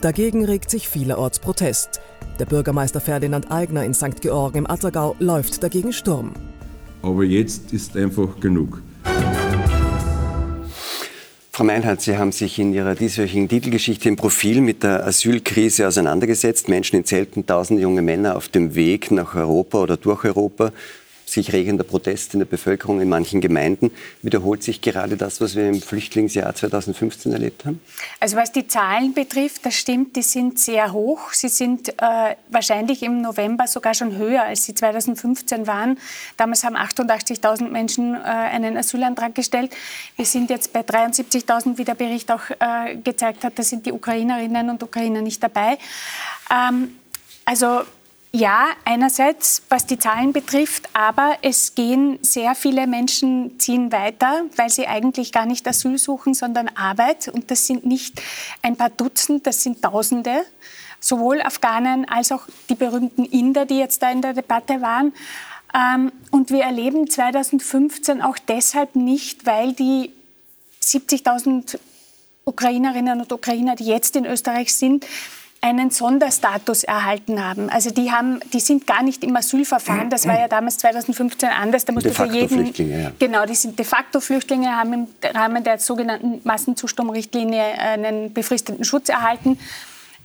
Dagegen regt sich vielerorts Protest. Der Bürgermeister Ferdinand Eigner in St. Georgen im Attergau läuft dagegen Sturm. Aber jetzt ist einfach genug. Frau Meinhardt, Sie haben sich in Ihrer diesjährigen Titelgeschichte im Profil mit der Asylkrise auseinandergesetzt. Menschen in Zelten, tausend junge Männer auf dem Weg nach Europa oder durch Europa sich regender Protest in der Bevölkerung in manchen Gemeinden. Wiederholt sich gerade das, was wir im Flüchtlingsjahr 2015 erlebt haben? Also was die Zahlen betrifft, das stimmt, die sind sehr hoch. Sie sind äh, wahrscheinlich im November sogar schon höher, als sie 2015 waren. Damals haben 88.000 Menschen äh, einen Asylantrag gestellt. Wir sind jetzt bei 73.000, wie der Bericht auch äh, gezeigt hat. Da sind die Ukrainerinnen und Ukrainer nicht dabei. Ähm, also ja, einerseits, was die Zahlen betrifft, aber es gehen sehr viele Menschen ziehen weiter, weil sie eigentlich gar nicht Asyl suchen, sondern Arbeit. Und das sind nicht ein paar Dutzend, das sind Tausende. Sowohl Afghanen als auch die berühmten Inder, die jetzt da in der Debatte waren. Ähm, und wir erleben 2015 auch deshalb nicht, weil die 70.000 Ukrainerinnen und Ukrainer, die jetzt in Österreich sind, einen Sonderstatus erhalten haben. Also die, haben, die sind gar nicht im Asylverfahren. Das war ja damals 2015 anders. Da musste de facto für jeden, Flüchtlinge, ja. Genau, die sind de facto Flüchtlinge, haben im Rahmen der sogenannten Massenzustromrichtlinie einen befristeten Schutz erhalten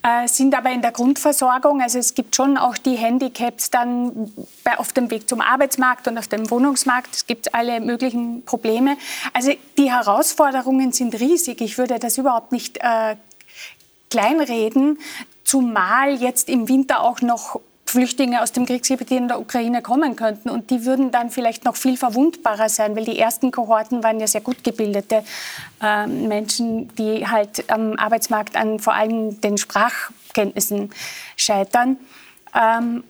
äh, sind aber in der Grundversorgung. Also es gibt schon auch die Handicaps dann bei, auf dem Weg zum Arbeitsmarkt und auf dem Wohnungsmarkt. Es gibt alle möglichen Probleme. Also die Herausforderungen sind riesig. Ich würde das überhaupt nicht äh, kleinreden, zumal jetzt im Winter auch noch Flüchtlinge aus dem Kriegsgebiet in der Ukraine kommen könnten. Und die würden dann vielleicht noch viel verwundbarer sein, weil die ersten Kohorten waren ja sehr gut gebildete äh, Menschen, die halt am Arbeitsmarkt an vor allem den Sprachkenntnissen scheitern. Ähm,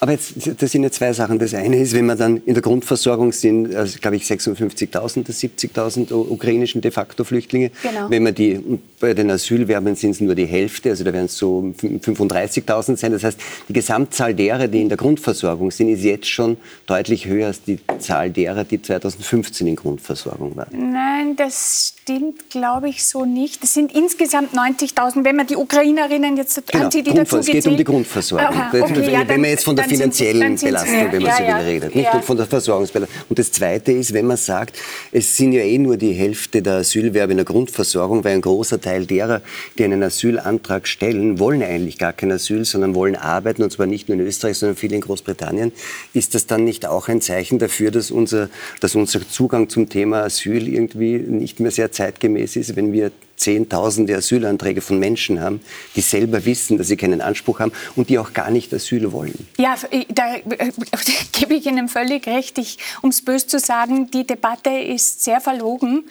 aber jetzt, das sind ja zwei Sachen. Das eine ist, wenn man dann in der Grundversorgung sind, also, glaube ich, 56.000 der 70.000 ukrainischen de facto Flüchtlinge. Genau. Wenn man die, bei den Asylwerbern sind es nur die Hälfte, also da werden es so 35.000 sein. Das heißt, die Gesamtzahl derer, die in der Grundversorgung sind, ist jetzt schon deutlich höher als die Zahl derer, die 2015 in Grundversorgung waren. Nein, das stimmt, glaube ich, so nicht. Es sind insgesamt 90.000, wenn man die Ukrainerinnen jetzt, genau, die dazu es geht um die Grundversorgung. Aha, okay, wenn, ja, wenn man jetzt von der finanziellen sind's Belastung, wenn man Ja, so ja. will, redet, nicht Ja. von der Versorgungsbelastung. Und das Zweite ist, wenn man sagt, es sind ja eh nur die Hälfte der Asylwerber in der Grundversorgung, weil ein großer Teil derer, die einen Asylantrag stellen, wollen eigentlich gar kein Asyl, sondern wollen arbeiten, und zwar nicht nur in Österreich, sondern viel in Großbritannien. Ist das dann nicht auch ein Zeichen dafür, dass unser, dass unser Zugang zum Thema Asyl irgendwie nicht mehr sehr zeitgemäß ist, wenn wir Zehntausende Asylanträge von Menschen haben, die selber wissen, dass sie keinen Anspruch haben und die auch gar nicht Asyl wollen. Ja, da (laughs) gebe ich Ihnen völlig recht. Um es böse zu sagen, die Debatte ist sehr verlogen.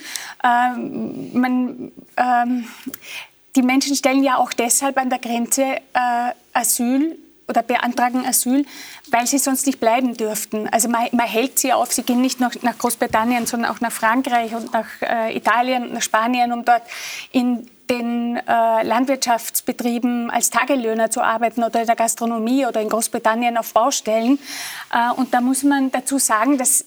Ähm, man, ähm, die Menschen stellen ja auch deshalb an der Grenze äh, Asyl oder beantragen Asyl, weil sie sonst nicht bleiben dürften. Also man, man hält sie auf, sie gehen nicht nach, nach, Großbritannien, sondern auch nach Frankreich und nach äh, Italien und nach Spanien, um dort in den äh, Landwirtschaftsbetrieben als Tagelöhner zu arbeiten oder in der Gastronomie oder in Großbritannien auf Baustellen. Äh, und da muss man dazu sagen, dass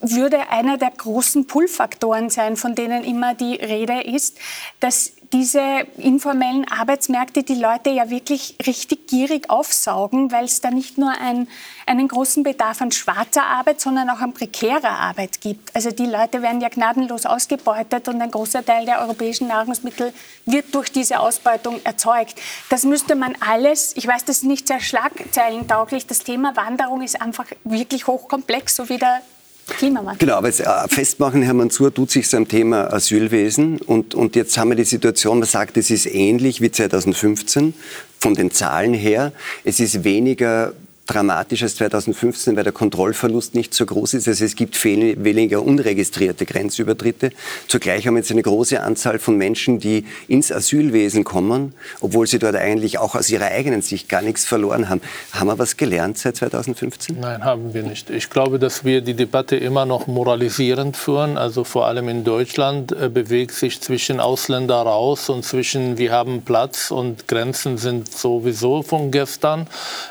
würde einer der großen Pull-Faktoren sein, von denen immer die Rede ist, dass diese informellen Arbeitsmärkte die Leute ja wirklich richtig gierig aufsaugen, weil es da nicht nur ein, einen großen Bedarf an schwarzer Arbeit, sondern auch an prekärer Arbeit gibt. Also die Leute werden ja gnadenlos ausgebeutet und ein großer Teil der europäischen Nahrungsmittel wird durch diese Ausbeutung erzeugt. Das müsste man alles, ich weiß, das ist nicht sehr schlagzeilentauglich, das Thema Wanderung ist einfach wirklich hochkomplex, so wie der Klimawandel. Genau, aber äh, festmachen, Herr Mansur, tut sich am Thema Asylwesen. Und, und jetzt haben wir die Situation, man sagt, es ist ähnlich wie 2015 von den Zahlen her. Es ist weniger dramatisch als 2015, weil der Kontrollverlust nicht so groß ist. Also es gibt viel weniger unregistrierte Grenzübertritte. Zugleich haben wir jetzt eine große Anzahl von Menschen, die ins Asylwesen kommen, obwohl sie dort eigentlich auch aus ihrer eigenen Sicht gar nichts verloren haben. Haben wir was gelernt seit 2015? Nein, haben wir nicht. Ich glaube, dass wir die Debatte immer noch moralisierend führen. Also vor allem in Deutschland äh, bewegt sich zwischen Ausländer raus und zwischen wir haben Platz und Grenzen sind sowieso von gestern.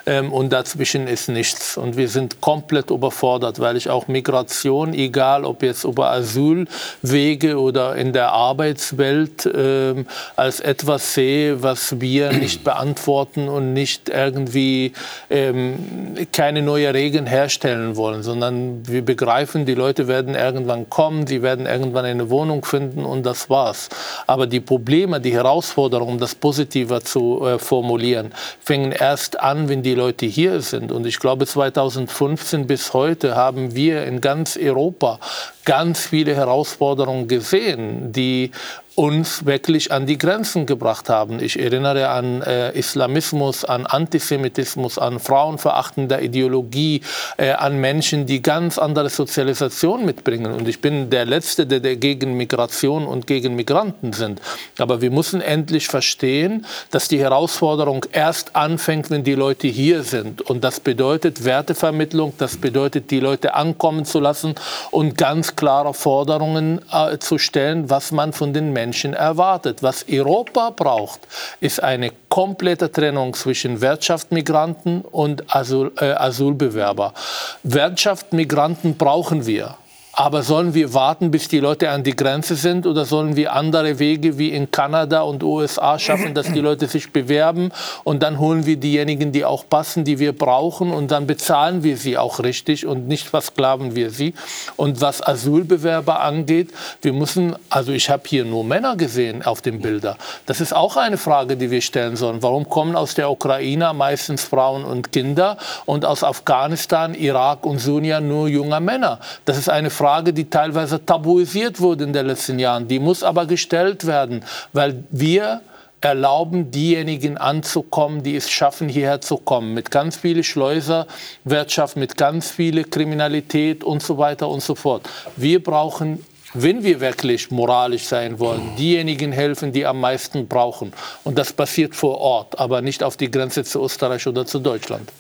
Ähm, und dazwischen dazwischen ist nichts. Und wir sind komplett überfordert, weil ich auch Migration, egal ob jetzt über Asylwege oder in der Arbeitswelt, äh, als etwas sehe, was wir (clears throat) nicht beantworten und nicht irgendwie ähm, keine neuen Regeln herstellen wollen, sondern wir begreifen, die Leute werden irgendwann kommen, sie werden irgendwann eine Wohnung finden und das war's. Aber die Probleme, die Herausforderungen, um das positiver zu äh, formulieren, fängen erst an, wenn die Leute hier sind sind. Und ich glaube, 2015 bis heute haben wir in ganz Europa ganz viele Herausforderungen gesehen, die uns wirklich an die Grenzen gebracht haben. Ich erinnere an äh, Islamismus, an Antisemitismus, an frauenverachtende Ideologie, äh, an Menschen, die ganz andere Sozialisation mitbringen. Und ich bin der Letzte, der, der gegen Migration und gegen Migranten sind. Aber wir müssen endlich verstehen, dass die Herausforderung erst anfängt, wenn die Leute hier sind. Und das bedeutet Wertevermittlung, das bedeutet, die Leute ankommen zu lassen und ganz klare Forderungen äh, zu stellen, was man von den Menschen Menschen erwartet. Was Europa braucht, ist eine komplette Trennung zwischen Wirtschaftsmigranten und Asyl, äh, Asylbewerber. Wirtschaftsmigranten brauchen wir. Aber sollen wir warten, bis die Leute an die Grenze sind oder sollen wir andere Wege wie in Kanada und USA schaffen, dass die Leute sich bewerben und dann holen wir diejenigen, die auch passen, die wir brauchen und dann bezahlen wir sie auch richtig und nicht versklaven wir sie. Und was Asylbewerber angeht, wir müssen, also ich habe hier nur Männer gesehen auf den Bildern. Das ist auch eine Frage, die wir stellen sollen. Warum kommen aus der Ukraine meistens Frauen und Kinder und aus Afghanistan, Irak und Syrien nur junge Männer? Das ist eine Frage, Frage, die teilweise tabuisiert wurde in den letzten Jahren. Die muss aber gestellt werden, weil wir erlauben, diejenigen anzukommen, die es schaffen, hierher zu kommen. Mit ganz viel Schleuserwirtschaft, mit ganz viel Kriminalität und so weiter und so fort. Wir brauchen wenn wir wirklich moralisch sein wollen, diejenigen helfen, die am meisten brauchen. Und das passiert vor Ort, aber nicht auf die Grenze zu Österreich oder zu Deutschland.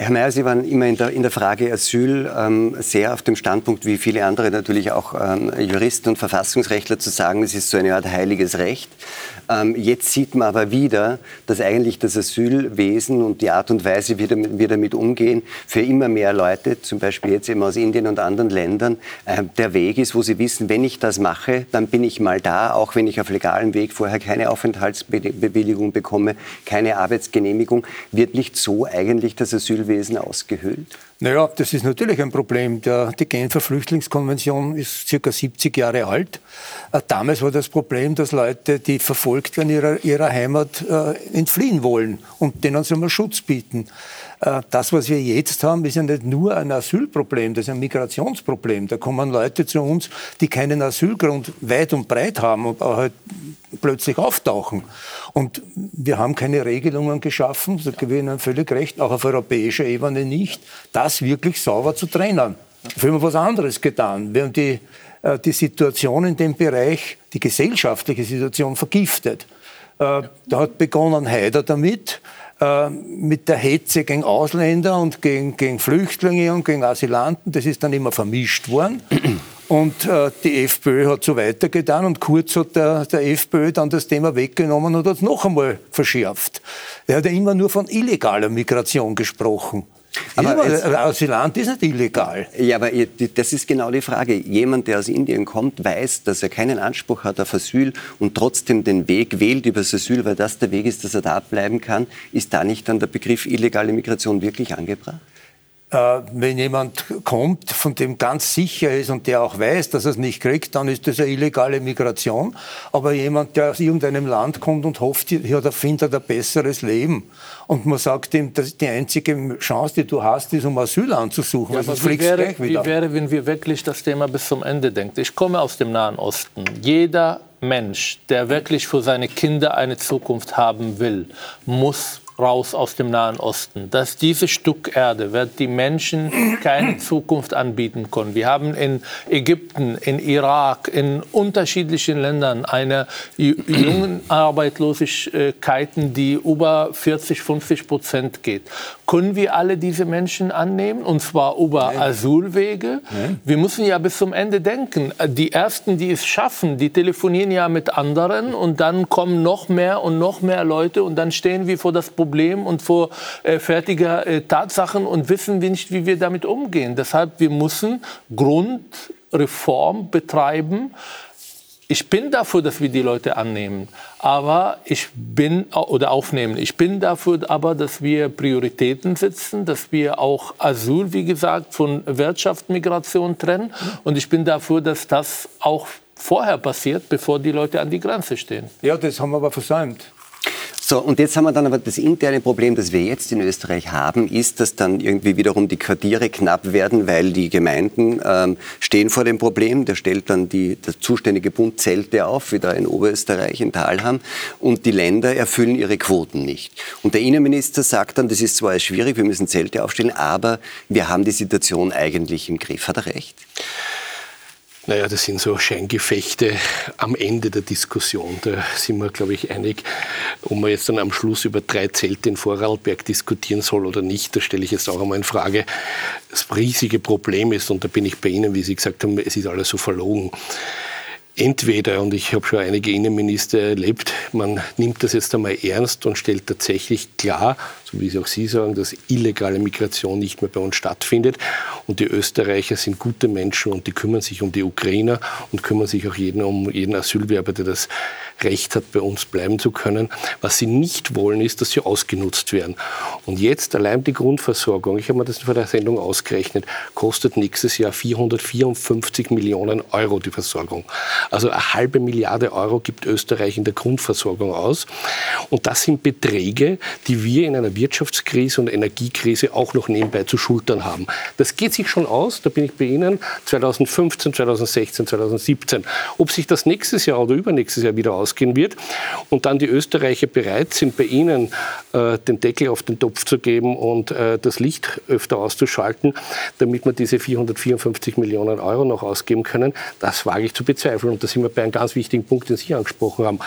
Herr Mayer, Sie waren immer in der, in der Frage Asyl ähm, sehr auf dem Standpunkt, wie viele andere natürlich auch ähm, Juristen und Verfassungsrechtler zu sagen, es ist so eine Art heiliges Recht. Ähm, jetzt sieht man aber wieder, dass eigentlich das Asylwesen und die Art und Weise, wie wir damit umgehen, für immer mehr Leute, zum Beispiel jetzt eben aus Indien und anderen Ländern, äh, der Weg ist, wo sie wissen, wenn ich das mache, dann bin ich mal da, auch wenn ich auf legalem Weg vorher keine Aufenthaltsbewilligung bekomme, keine Arbeitsgenehmigung, wird nicht so eigentlich das Asyl Asylwesen ausgehöhlt? Naja, das ist natürlich ein Problem. Der, die Genfer Flüchtlingskonvention ist circa 70 Jahre alt. Äh, damals war das Problem, dass Leute, die verfolgt werden, ihrer, ihrer Heimat äh, entfliehen wollen und denen soll man Schutz bieten. Äh, das, was wir jetzt haben, ist ja nicht nur ein Asylproblem, das ist ein Migrationsproblem. Da kommen Leute zu uns, die keinen Asylgrund weit und breit haben und halt plötzlich auftauchen. Und wir haben keine Regelungen geschaffen, da gebe ich Ihnen völlig recht, auch auf europäischer Ebene nicht, das wirklich sauber zu trennen. Dafür haben wir was anderes getan. Wir haben die, äh, die Situation in dem Bereich, die gesellschaftliche Situation vergiftet. Äh, da hat begonnen Haider damit, äh, mit der Hetze gegen Ausländer und gegen, gegen Flüchtlinge und gegen Asylanten. Das ist dann immer vermischt worden. (clears throat) Und äh, die FPÖ hat so weitergetan und Kurz hat der, der FPÖ dann das Thema weggenommen und hat es noch einmal verschärft. Er hat ja immer nur von illegaler Migration gesprochen. Aber ja, Asylant ist nicht illegal. Ja, aber das ist genau die Frage. Jemand, der aus Indien kommt, weiß, dass er keinen Anspruch hat auf Asyl und trotzdem den Weg wählt über das Asyl, weil das der Weg ist, dass er da bleiben kann. Ist da nicht dann der Begriff illegale Migration wirklich angebracht? Äh, wenn jemand kommt, von dem ganz sicher ist und der auch weiß, dass er es nicht kriegt, dann ist das eine illegale Migration. Aber jemand, der aus irgendeinem Land kommt und hofft, ja, da findet er ein besseres Leben. Und man sagt ihm, dass die einzige Chance, die du hast, ist, um Asyl anzusuchen. Ja, also wie, wäre, wie wäre, wenn wir wirklich das Thema bis zum Ende denken? Ich komme aus dem Nahen Osten. Jeder Mensch, der wirklich für seine Kinder eine Zukunft haben will, muss raus aus dem Nahen Osten. Dass dieses Stück Erde wird die Menschen keine Zukunft anbieten können. Wir haben in Ägypten, in Irak, in unterschiedlichen Ländern eine jungen Arbeitslosigkeit, die über 40, 50 Prozent geht. Können wir alle diese Menschen annehmen, und zwar über Nein. Asylwege? Nein. Wir müssen ja bis zum Ende denken. Die Ersten, die es schaffen, die telefonieren ja mit anderen und dann kommen noch mehr und noch mehr Leute und dann stehen wir vor das Problem, und vor äh, fertiger äh, Tatsachen und wissen wir nicht, wie wir damit umgehen. Deshalb, wir müssen Grundreform betreiben. Ich bin dafür, dass wir die Leute annehmen, aber ich bin oder aufnehmen. Ich bin dafür, aber, dass wir Prioritäten setzen, dass wir auch Asyl, wie gesagt, von Wirtschaftsmigration trennen. Und ich bin dafür, dass das auch vorher passiert, bevor die Leute an die Grenze stehen. Ja, das haben wir aber versäumt. So, und jetzt haben wir dann aber das interne Problem, das wir jetzt in Österreich haben, ist, dass dann irgendwie wiederum die Quartiere knapp werden, weil die Gemeinden ähm, stehen vor dem Problem. Da stellt dann die, der zuständige Bund Zelte auf, wie da in Oberösterreich, in Talham, und die Länder erfüllen ihre Quoten nicht. Und der Innenminister sagt dann, das ist zwar schwierig, wir müssen Zelte aufstellen, aber wir haben die Situation eigentlich im Griff. Hat er recht? Naja, das sind so Scheingefechte am Ende der Diskussion. Da sind wir, glaube ich, einig. Ob man jetzt dann am Schluss über drei Zelte in Vorarlberg diskutieren soll oder nicht, da stelle ich jetzt auch einmal in Frage. Das riesige Problem ist, und da bin ich bei Ihnen, wie Sie gesagt haben, es ist alles so verlogen entweder, und ich habe schon einige Innenminister erlebt, man nimmt das jetzt einmal ernst und stellt tatsächlich klar, so wie es auch Sie sagen, dass illegale Migration nicht mehr bei uns stattfindet. Und die Österreicher sind gute Menschen und die kümmern sich um die Ukrainer und kümmern sich auch jeden um jeden Asylwerber, der das Recht hat, bei uns bleiben zu können. Was sie nicht wollen, ist, dass sie ausgenutzt werden. Und jetzt allein die Grundversorgung, ich habe mir das vor der Sendung ausgerechnet, kostet nächstes Jahr 454 Millionen Euro die Versorgung. Also eine halbe Milliarde Euro gibt Österreich in der Grundversorgung aus. Und das sind Beträge, die wir in einer Wirtschaftskrise und Energiekrise auch noch nebenbei zu schultern haben. Das geht sich schon aus, da bin ich bei Ihnen, 2015, 2016, 2017. Ob sich das nächstes Jahr oder übernächstes Jahr wieder ausgehen wird und dann die Österreicher bereit sind, bei Ihnen äh, den Deckel auf den Topf zu geben und äh, das Licht öfter auszuschalten, damit wir diese 454 Millionen Euro noch ausgeben können, das wage ich zu bezweifeln. Und da sind wir bei einem ganz wichtigen Punkt, den Sie angesprochen haben.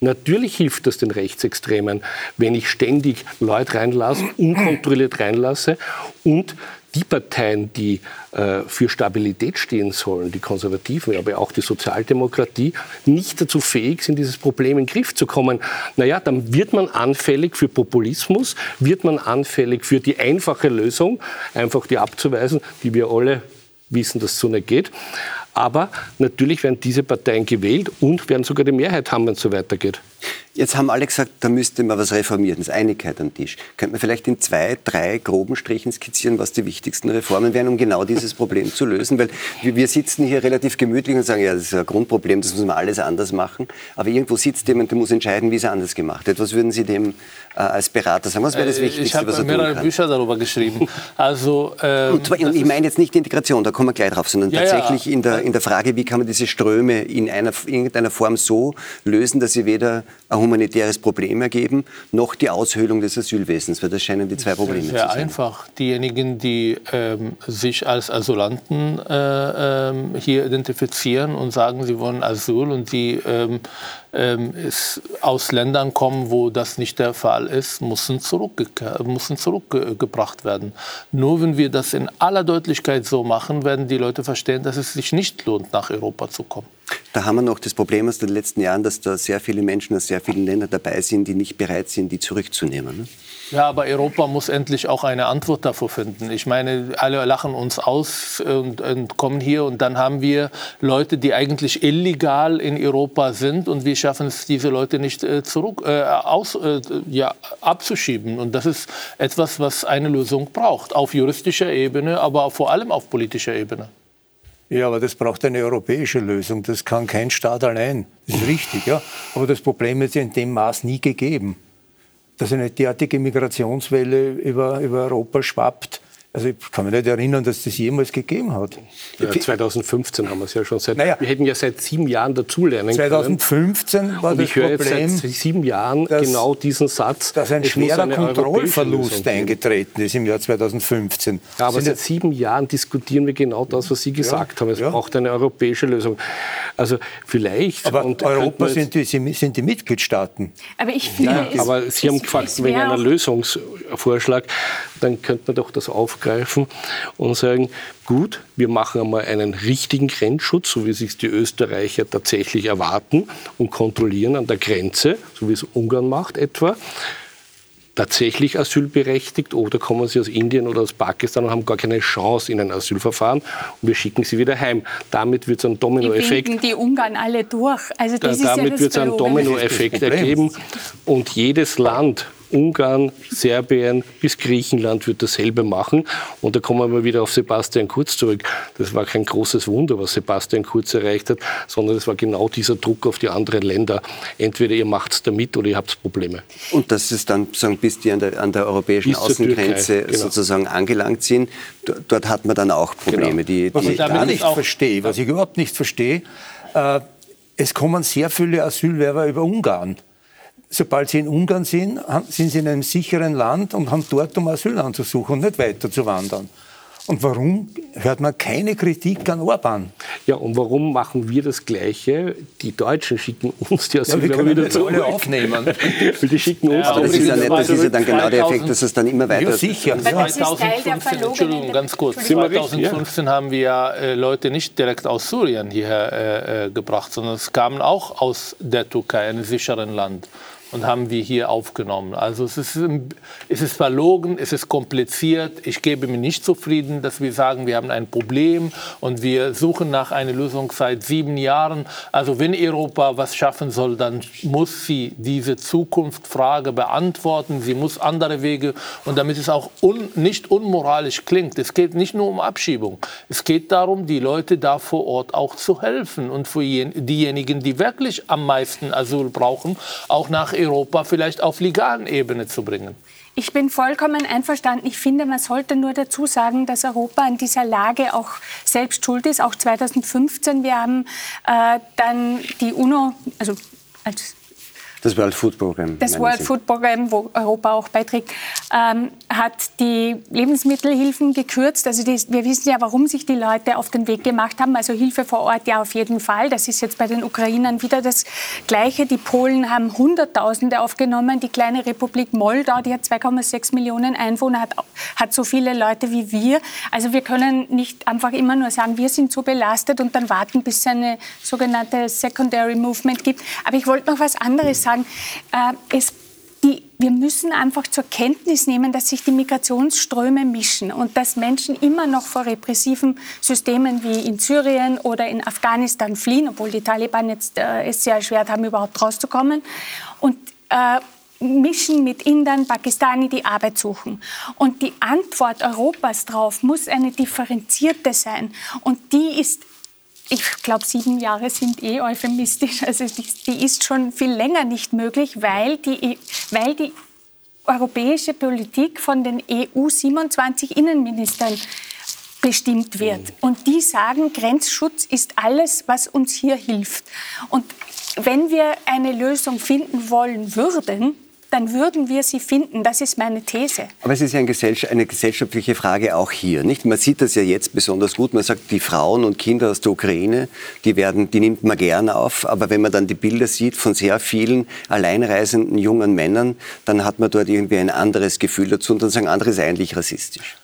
Natürlich hilft das den Rechtsextremen, wenn ich ständig Leute reinlasse, unkontrolliert reinlasse und die Parteien, die äh, für Stabilität stehen sollen, die Konservativen, aber auch die Sozialdemokratie, nicht dazu fähig sind, dieses Problem in den Griff zu kommen, naja, dann wird man anfällig für Populismus, wird man anfällig für die einfache Lösung, einfach die abzuweisen, die wir alle wissen, dass es so nicht geht. Aber natürlich werden diese Parteien gewählt und werden sogar die Mehrheit haben, wenn es so weitergeht. Jetzt haben alle gesagt, da müsste man was reformieren, es ist Einigkeit am Tisch. Könnte man vielleicht in zwei, drei groben Strichen skizzieren, was die wichtigsten Reformen wären, um genau dieses Problem zu lösen? Weil wir sitzen hier relativ gemütlich und sagen, ja, das ist ein Grundproblem, das muss man alles anders machen. Aber irgendwo sitzt jemand, der muss entscheiden, wie es anders gemacht wird. Was würden Sie dem äh, als Berater sagen? Was wäre das Äh, Wichtigste, Ich habe was er mehrere tun kann? Bücher darüber geschrieben. Also, (laughs) ähm, Und, zwar- und ich meine jetzt nicht Integration, da kommen wir gleich drauf, sondern Ja, ja. tatsächlich In, der, in der Frage, wie kann man diese Ströme in einer, irgendeiner Form so lösen, dass sie weder ein humanitäres Problem ergeben, noch die Aushöhlung des Asylwesens, weil das scheinen die zwei Probleme zu Sehr sein. einfach. Diejenigen, die ähm, sich als Asylanten äh, ähm, hier identifizieren und sagen, sie wollen Asyl und die ähm, ähm, aus Ländern kommen, wo das nicht der Fall ist, müssen, zurückge müssen zurückgebracht werden. Nur wenn wir das in aller Deutlichkeit so machen, werden die Leute verstehen, dass es sich nicht lohnt, nach Europa zu kommen. Da haben wir noch das Problem aus den letzten Jahren, dass da sehr viele Menschen aus sehr vielen Ländern dabei sind, die nicht bereit sind, die zurückzunehmen. Ne? Ja, aber Europa muss endlich auch eine Antwort dafür finden. Ich meine, alle lachen uns aus und, und kommen hier und dann haben wir Leute, die eigentlich illegal in Europa sind und wir schaffen es, diese Leute nicht äh, zurück äh, aus, äh, ja, abzuschieben. Und das ist etwas, was eine Lösung braucht, auf juristischer Ebene, aber vor allem auf politischer Ebene. Ja, aber das braucht eine europäische Lösung. Das kann kein Staat allein. Das ist richtig, ja. Aber das Problem ist ja in dem Maß nie gegeben. Dass eine derartige Migrationswelle über, über Europa schwappt. Also ich kann mich nicht erinnern, dass das jemals gegeben hat. Ja, 2015 haben wir es ja schon seit. Naja. Wir hätten ja seit sieben Jahren dazulernen können. 2015 war Und das ich höre jetzt seit sieben Jahren dass- genau diesen Satz. dass ein schwerer Kontrollverlust eingetreten ist im Jahr 2015. Ja, aber Sind seit sieben Jahren diskutieren wir genau das, was Sie gesagt haben. Es ja. braucht eine europäische Lösung. Also vielleicht. aber und Europa sind die, sind die Mitgliedstaaten. Aber ich finde, Ja, aber Sie haben es- gefragt wegen einer Lösungsvorschlag, dann könnte man doch das aufgreifen und sagen, gut, wir machen einmal einen richtigen Grenzschutz, so wie sich die Österreicher tatsächlich erwarten und kontrollieren an der Grenze, so wie es Ungarn macht etwa tatsächlich asylberechtigt oder kommen sie aus Indien oder aus Pakistan und haben gar keine Chance in ein Asylverfahren und wir schicken sie wieder heim. Damit wird es einen Die Dominoeffekt winken die Ungarn alle durch. Also das ist ja damit das wird es einen. Dominoeffekt ergeben. Und jedes Land, Ungarn, Serbien bis Griechenland, wird dasselbe machen. Und da kommen wir wieder auf Sebastian Kurz zurück. Das war kein großes Wunder, was Sebastian Kurz erreicht hat, sondern es war genau dieser Druck auf die anderen Länder. Entweder ihr macht es damit oder ihr habt Probleme. Und dass es dann sagen, bis die an der, an der europäischen Bis Außengrenze Türkei, genau. sozusagen angelangt sind, dort hat man dann auch Probleme. Genau. Die, Was die, ich gar nicht verstehe, was ich überhaupt nicht verstehe, äh, es kommen sehr viele Asylwerber über Ungarn. Sobald sie in Ungarn sind, sind sie in einem sicheren Land und haben dort um Asyl anzusuchen und nicht weiter zu wandern. Und warum hört man keine Kritik an Orban? Ja, und warum machen wir das Gleiche? Die Deutschen schicken uns die Ja, Asylbewerber können wieder zurück. alle aufnehmen. (laughs) Die schicken uns Ja, das, ist ja nicht, das ist ja dann genau der 2000 Effekt, dass es dann immer weiter... Ja, sicher. Aber das ist Teil der 2015, verlogenen Entschuldigung, ganz kurz. Entschuldigung. Sind wir richtig? 2015 haben wir ja äh, Leute nicht direkt aus Syrien hierher äh, äh, gebracht, sondern es kamen auch aus der Türkei, einem sicheren Land. Und haben wir hier aufgenommen. Also es ist, es ist verlogen, es ist kompliziert. Ich gebe mir nicht zufrieden, dass wir sagen, wir haben ein Problem und wir suchen nach einer Lösung seit sieben Jahren. Also wenn Europa was schaffen soll, dann muss sie diese Zukunftsfrage beantworten. Sie muss andere Wege und damit es auch un, nicht unmoralisch klingt. Es geht nicht nur um Abschiebung. Es geht darum, die Leute da vor Ort auch zu helfen und für jen- diejenigen, die wirklich am meisten Asyl brauchen, auch nach Europa vielleicht auf legalen Ebene zu bringen. Ich bin vollkommen einverstanden. Ich finde, man sollte nur dazu sagen, dass Europa an dieser Lage auch selbst schuld ist. Auch 2015. Wir haben äh, dann die UNO, also als Das World Food Program. das World Sie? Food Program, wo Europa auch beiträgt, ähm, hat die Lebensmittelhilfen gekürzt. Also die, wir wissen ja, warum sich die Leute auf den Weg gemacht haben. Also Hilfe vor Ort ja auf jeden Fall. Das ist jetzt bei den Ukrainern wieder das Gleiche. Die Polen haben Hunderttausende aufgenommen. Die kleine Republik Moldau, die hat 2,6 Millionen Einwohner, hat, hat so viele Leute wie wir. Also wir können nicht einfach immer nur sagen, wir sind so belastet und dann warten, bis es eine sogenannte Secondary Movement gibt. Aber ich wollte noch was anderes sagen. Äh, es die wir müssen einfach zur Kenntnis nehmen, dass sich die Migrationsströme mischen und dass Menschen immer noch vor repressiven Systemen wie in Syrien oder in Afghanistan fliehen, obwohl die Taliban jetzt äh, es sehr erschwert haben, überhaupt rauszukommen. Und äh, mischen mit Indern, Pakistani, die Arbeit suchen. Und die Antwort Europas darauf muss eine differenzierte sein. Und die ist ich glaube, sieben Jahre sind eh euphemistisch. Also die, die, ist schon viel länger nicht möglich, weil die, weil die europäische Politik von den EU 27 Innenministern bestimmt wird. Und die sagen, Grenzschutz ist alles, was uns hier hilft. Und wenn wir eine Lösung finden wollen würden, dann würden wir sie finden. Das ist meine These. Aber es ist ja eine gesellschaftliche Frage auch hier. Nicht? Man sieht das ja jetzt besonders gut. Man sagt, die Frauen und Kinder aus der Ukraine, die, werden, die nimmt man gerne auf. Aber wenn man dann die Bilder sieht von sehr vielen alleinreisenden jungen Männern, dann hat man dort irgendwie ein anderes Gefühl dazu. Und dann sagen andere, ist eigentlich rassistisch.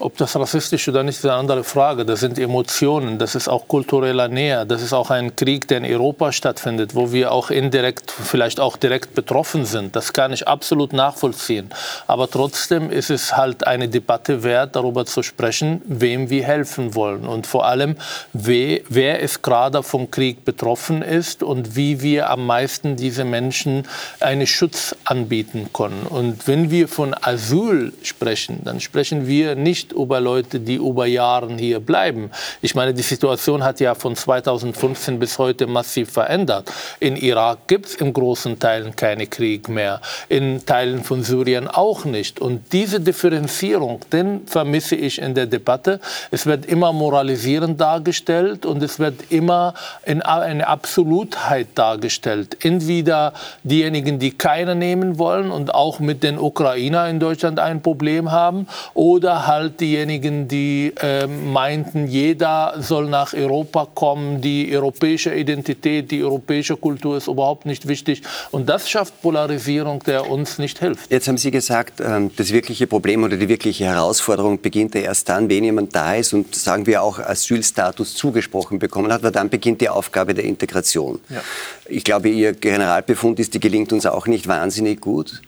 Ob das rassistisch oder nicht, ist eine andere Frage. Das sind Emotionen, das ist auch kultureller Nähe, das ist auch ein Krieg, der in Europa stattfindet, wo wir auch indirekt, vielleicht auch direkt betroffen sind. Das kann ich absolut nachvollziehen. Aber trotzdem ist es halt eine Debatte wert, darüber zu sprechen, wem wir helfen wollen und vor allem, wer, es gerade vom Krieg betroffen ist und wie wir am meisten diese Menschen einen Schutz anbieten können. Und wenn wir von Asyl sprechen, dann sprechen wir nicht nicht über Leute, die über Jahre hier bleiben. Ich meine, die Situation hat ja von 2015 bis heute massiv verändert. In Irak gibt es in großen Teilen keine Krieg mehr, in Teilen von Syrien auch nicht. Und diese Differenzierung, den vermisse ich in der Debatte. Es wird immer moralisierend dargestellt und es wird immer in eine Absolutheit dargestellt. Entweder diejenigen, die keiner nehmen wollen und auch mit den Ukrainer in Deutschland ein Problem haben, oder halt diejenigen, die äh, meinten, jeder soll nach Europa kommen, die europäische Identität, die europäische Kultur ist überhaupt nicht wichtig. Und das schafft Polarisierung, der uns nicht hilft. Jetzt haben Sie gesagt, ähm, das wirkliche Problem oder die wirkliche Herausforderung beginnt ja erst dann, wenn jemand da ist und sagen wir auch Asylstatus zugesprochen bekommen hat, weil dann beginnt die Aufgabe der Integration. Ja. Ich glaube, Ihr Generalbefund ist, die gelingt uns auch nicht wahnsinnig gut.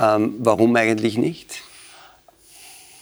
Ähm, warum eigentlich nicht?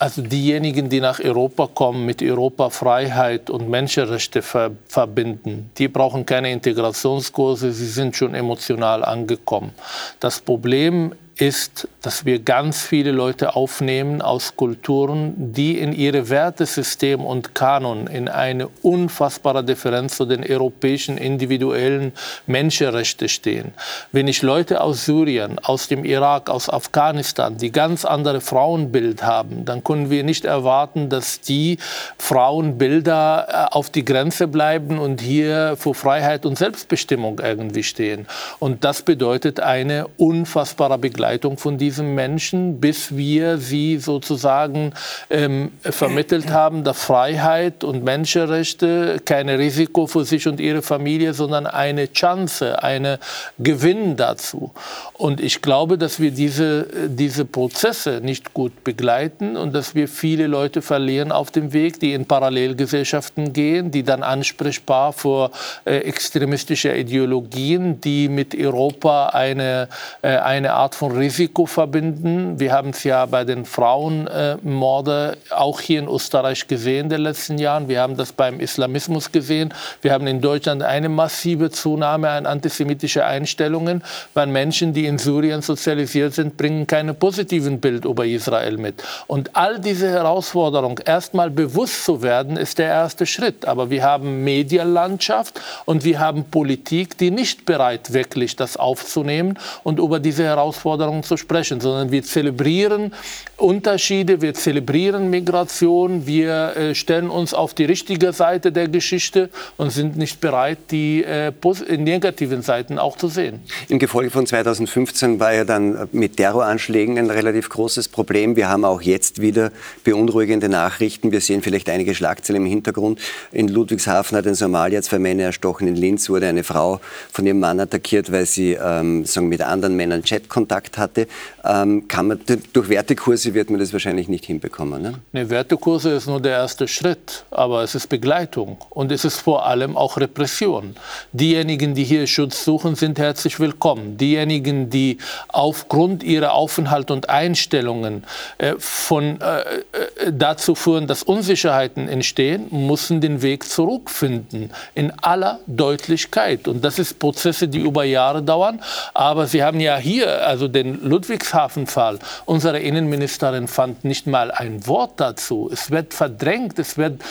Also diejenigen, die nach Europa kommen, mit Europa Freiheit und Menschenrechte ver verbinden, die brauchen keine Integrationskurse, sie sind schon emotional angekommen. Das Problem ist, dass wir ganz viele Leute aufnehmen aus Kulturen, die in ihrem Wertesystem und Kanon in eine unfassbare Differenz zu den europäischen individuellen Menschenrechten stehen. Wenn ich Leute aus Syrien, aus dem Irak, aus Afghanistan, die ganz andere Frauenbild haben, dann können wir nicht erwarten, dass die Frauenbilder äh, auf die Grenze bleiben und hier für Freiheit und Selbstbestimmung irgendwie stehen. Und das bedeutet eine unfassbare Begleitung Begleitung von diesen Menschen, bis wir sie sozusagen ähm, vermittelt (clears throat) haben, dass Freiheit und Menschenrechte kein Risiko für sich und ihre Familie, sondern eine Chance, eine Gewinn dazu. Und ich glaube, dass wir diese, diese Prozesse nicht gut begleiten und dass wir viele Leute verlieren auf dem Weg, die in Parallelgesellschaften gehen, die dann ansprechbar für äh, extremistische Ideologien, die mit Europa eine, äh, eine Art von Risiko verbinden. Wir haben es ja bei den Frauenmorden äh, auch hier in Österreich gesehen in den letzten Jahren. Wir haben das beim Islamismus gesehen. Wir haben in Deutschland eine massive Zunahme an antisemitischen Einstellungen, weil Menschen, die in Syrien sozialisiert sind, bringen keine positiven Bild über Israel mit. Und all diese Herausforderungen erstmal bewusst zu werden, ist der erste Schritt. Aber wir haben Medienlandschaft und wir haben Politik, die nicht bereit wirklich das aufzunehmen und über diese Herausforderungen Herausforderungen zu sprechen, sondern wir zelebrieren Unterschiede, wir zelebrieren Migration, wir äh, stellen uns auf die richtige Seite der Geschichte und sind nicht bereit, die äh, negativen Seiten auch zu sehen. Im Gefolge von 2015 war ja dann mit Terroranschlägen ein relativ großes Problem. Wir haben auch jetzt wieder beunruhigende Nachrichten. Wir sehen vielleicht einige Schlagzeilen im Hintergrund. In Ludwigshafen hat ein Somalier zwei Männer erstochen. In Linz wurde eine Frau von ihrem Mann attackiert, weil sie ähm, sagen, mit anderen Männern Chatkontakt gesagt hatte, ähm, kann man, durch Wertekurse wird man das wahrscheinlich nicht hinbekommen. Ne? Nee, Wertekurse ist nur der erste Schritt, aber es ist Begleitung und es ist vor allem auch Repression. Diejenigen, die hier Schutz suchen, sind herzlich willkommen. Diejenigen, die aufgrund ihrer Aufenthalt und Einstellungen äh, von, äh, äh, dazu führen, dass Unsicherheiten entstehen, müssen den Weg zurückfinden in aller Deutlichkeit. Und das ist Prozesse, die über Jahre dauern. Aber Sie haben ja hier, also den Ludwigshafen-Fall, unsere Innenministerin fand nicht mal ein Wort dazu. Es wird verdrängt, es wird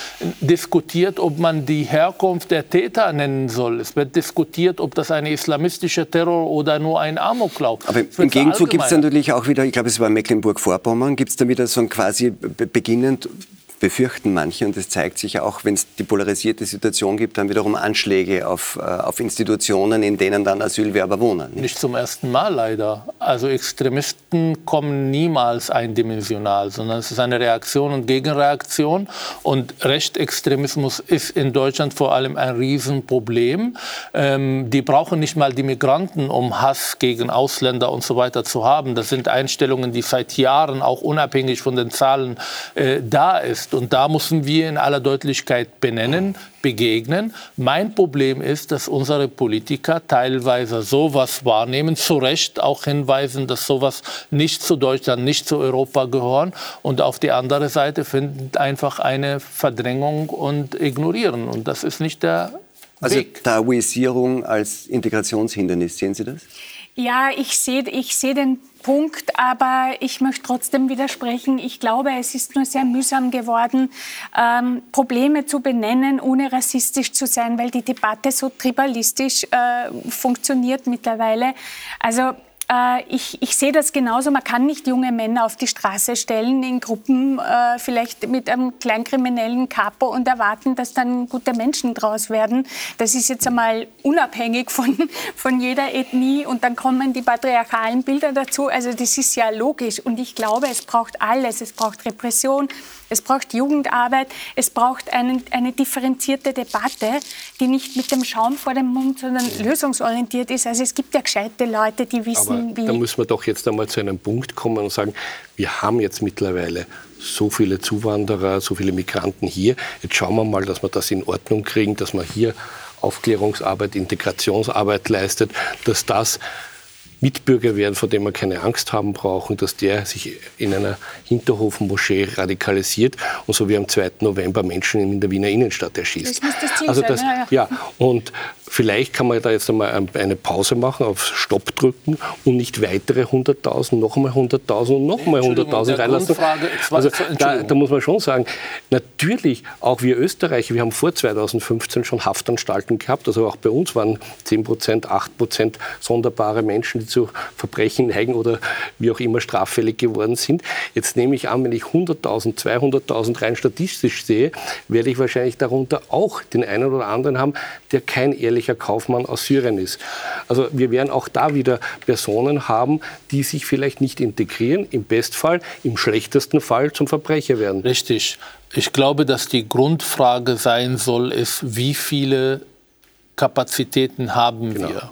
diskutiert, ob man die Herkunft der Täter nennen soll. Es wird diskutiert, ob das ein islamistischer Terror oder nur ein Amoklauf. Aber im Gegenzug gibt es natürlich auch wieder, ich glaube, es war Mecklenburg-Vorpommern, gibt es da wieder so ein quasi beginnend befürchten manche, und das zeigt sich auch, wenn es die polarisierte Situation gibt, dann wiederum Anschläge auf, äh, auf Institutionen, in denen dann Asylwerber wohnen. Nicht? nicht zum ersten Mal leider. Also Extremisten kommen niemals eindimensional, sondern es ist eine Reaktion und Gegenreaktion. Und Rechtsextremismus ist in Deutschland vor allem ein Riesenproblem. Ähm, die brauchen nicht mal die Migranten, um Hass gegen Ausländer und so weiter zu haben. Das sind Einstellungen, die seit Jahren auch unabhängig von den Zahlen äh, da ist. Und da müssen wir in aller Deutlichkeit benennen, begegnen. Mein Problem ist, dass unsere Politiker teilweise sowas wahrnehmen, zu Recht auch hinweisen, dass sowas nicht zu Deutschland, nicht zu Europa gehören und auf die andere Seite finden einfach eine Verdrängung und ignorieren. Und das ist nicht der also Weg. Taoisierung als Integrationshindernis, sehen Sie das? Ja, ich sehe ich seh den Punkt, aber ich möchte trotzdem widersprechen. Ich glaube, es ist nur sehr mühsam geworden, ähm, Probleme zu benennen, ohne rassistisch zu sein, weil die Debatte so tribalistisch äh, funktioniert mittlerweile. Also äh, ich, ich sehe das genauso. Man kann nicht junge Männer auf die Straße stellen in Gruppen, äh, vielleicht mit einem kleinkriminellen Kapo und erwarten, dass dann gute Menschen draus werden. Das ist jetzt einmal unabhängig von, von jeder Ethnie. Und dann kommen die patriarchalen Bilder dazu. Also das ist ja logisch. Und ich glaube, es braucht alles. Es braucht Repression, es braucht Jugendarbeit, es braucht einen, eine differenzierte Debatte, die nicht mit dem Schaum vor dem Mund, sondern lösungsorientiert ist. Also es gibt ja gescheite Leute, die wissen, Aber wie. Da müssen wir doch jetzt einmal zu einem Punkt kommen und sagen, wir haben jetzt mittlerweile so viele Zuwanderer, so viele Migranten hier. Jetzt schauen wir mal, dass wir das in Ordnung kriegen, dass man hier Aufklärungsarbeit, Integrationsarbeit leistet, dass das Mitbürger werden, vor dem wir keine Angst haben brauchen, dass der sich in einer Hinterhofmoschee radikalisiert und so wie am 2. November Menschen in der Wiener Innenstadt erschießt. Das das also das, sein, ja. ja. Und Vielleicht kann man da jetzt einmal eine Pause machen, auf Stopp drücken und nicht weitere 100.000, noch einmal 100.000 und noch einmal 100.000 reinlassen. Also da, da, muss man schon sagen, natürlich, auch wir Österreicher, wir haben vor 2015 schon Haftanstalten gehabt, also auch bei uns waren 10 Prozent, 8 Prozent sonderbare Menschen, die zu Verbrechen neigen oder wie auch immer straffällig geworden sind. Jetzt nehme ich an, wenn ich 100.000, 200.000 rein statistisch sehe, werde ich wahrscheinlich darunter auch den einen oder anderen haben, der kein ehrliches bürgerlicher Kaufmann aus Syrien ist. Also wir werden auch da wieder Personen haben, die sich vielleicht nicht integrieren, im Bestfall, im schlechtesten Fall zum Verbrecher werden. Richtig. Ich glaube, dass die Grundfrage sein soll, ist, wie viele Kapazitäten haben genau. wir?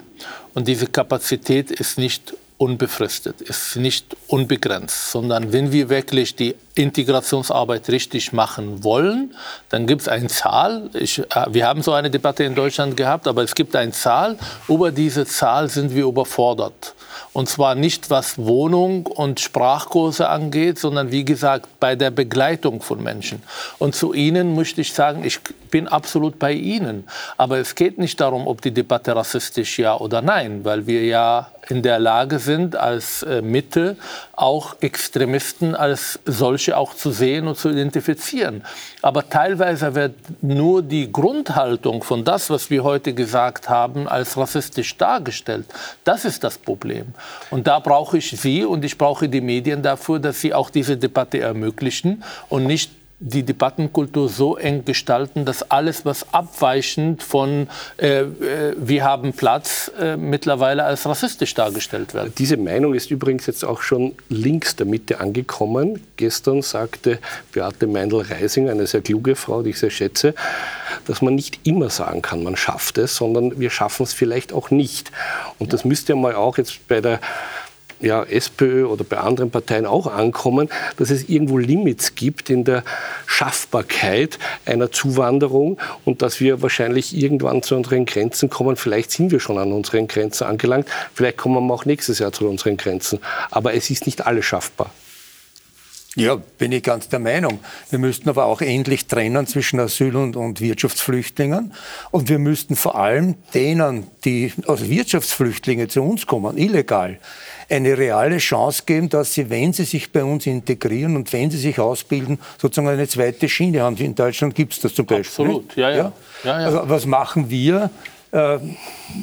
Und diese Kapazität ist nicht unbefristet, ist nicht unbegrenzt, sondern wenn wir wirklich die Integrationsarbeit richtig machen wollen, dann gibt es eine Zahl. Ich, äh, wir haben so eine Debatte in Deutschland gehabt, aber es gibt eine Zahl. Über diese Zahl sind wir überfordert. Und zwar nicht was Wohnung und Sprachkurse angeht, sondern wie gesagt bei der Begleitung von Menschen. Und zu Ihnen möchte ich sagen, ich bin absolut bei Ihnen. Aber es geht nicht darum, ob die Debatte rassistisch ja oder nein, weil wir ja in der Lage sind, als äh, Mitte auch Extremisten als solche auch zu sehen und zu identifizieren. Aber teilweise wird nur die Grundhaltung von das, was wir heute gesagt haben, als rassistisch dargestellt. Das ist das Problem. Und da brauche ich Sie und ich brauche die Medien dafür, dass sie auch diese Debatte ermöglichen und nicht die Debattenkultur so eng gestalten, dass alles, was abweichend von äh, äh, wir haben Platz, äh, mittlerweile als rassistisch dargestellt wird. Diese Meinung ist übrigens jetzt auch schon links der Mitte angekommen. Gestern sagte Beate Meindl-Reising, eine sehr kluge Frau, die ich sehr schätze, dass man nicht immer sagen kann, man schafft es, sondern wir schaffen es vielleicht auch nicht. Und das müsste ja mal auch jetzt bei der ja, SPÖ oder bei anderen Parteien auch ankommen, dass es irgendwo Limits gibt in der Schaffbarkeit einer Zuwanderung und dass wir wahrscheinlich irgendwann zu unseren Grenzen kommen. Vielleicht sind wir schon an unseren Grenzen angelangt, vielleicht kommen wir auch nächstes Jahr zu unseren Grenzen. Aber es ist nicht alles schaffbar. Ja, bin ich ganz der Meinung. Wir müssten aber auch endlich trennen zwischen Asyl- und, und, Wirtschaftsflüchtlingen. Und wir müssten vor allem denen, die als Wirtschaftsflüchtlinge zu uns kommen, illegal, eine reale Chance geben, dass sie, wenn sie sich bei uns integrieren und wenn sie sich ausbilden, sozusagen eine zweite Schiene haben. In Deutschland gibt es das zum Beispiel. Absolut, ja, ja. ja? ja, Also, was machen wir? Äh,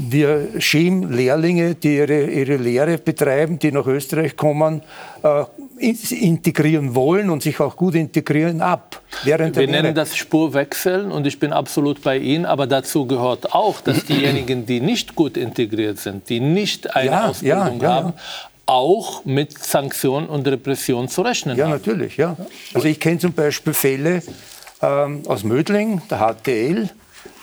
wir schieben Lehrlinge, die ihre, ihre Lehre betreiben, die nach Österreich kommen, äh, integrieren wollen und sich auch gut integrieren, ab. Wir nennen das Spurwechseln und ich bin absolut bei Ihnen, aber dazu gehört auch, dass diejenigen, die nicht gut integriert sind, die nicht eine ja, Ausbildung ja, ja, haben, auch mit Sanktionen und Repression zu rechnen ja, haben. Ja, natürlich. Ja. Also ich kenne zum Beispiel Fälle ähm, aus Mödling, der HTL,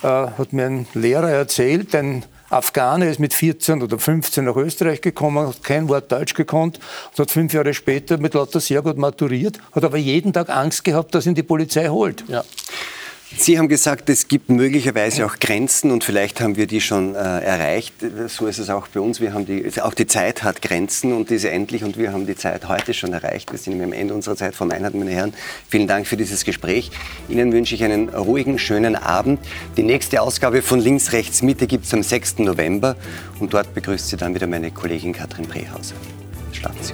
äh, hat mir ein Lehrer erzählt, ein Afghane ist mit 14 oder 15 nach Österreich gekommen, hat kein Wort Deutsch gekonnt und hat fünf Jahre später mit lauter sehr gut maturiert, hat aber jeden Tag Angst gehabt, dass ihn die Polizei holt. Ja. Sie haben gesagt, es gibt möglicherweise auch Grenzen und vielleicht haben wir die schon äh, erreicht. So ist es auch bei uns. Wir haben die, auch die Zeit hat Grenzen und diese endlich und wir haben die Zeit heute schon erreicht. Wir sind am Ende unserer Zeit. Frau Meinhardt, meine Herren, vielen Dank für dieses Gespräch. Ihnen wünsche ich einen ruhigen, schönen Abend. Die nächste Ausgabe von Links, Rechts, Mitte gibt es am 6. November und dort begrüßt Sie dann wieder meine Kollegin Katrin Brehauser. Schlafen Sie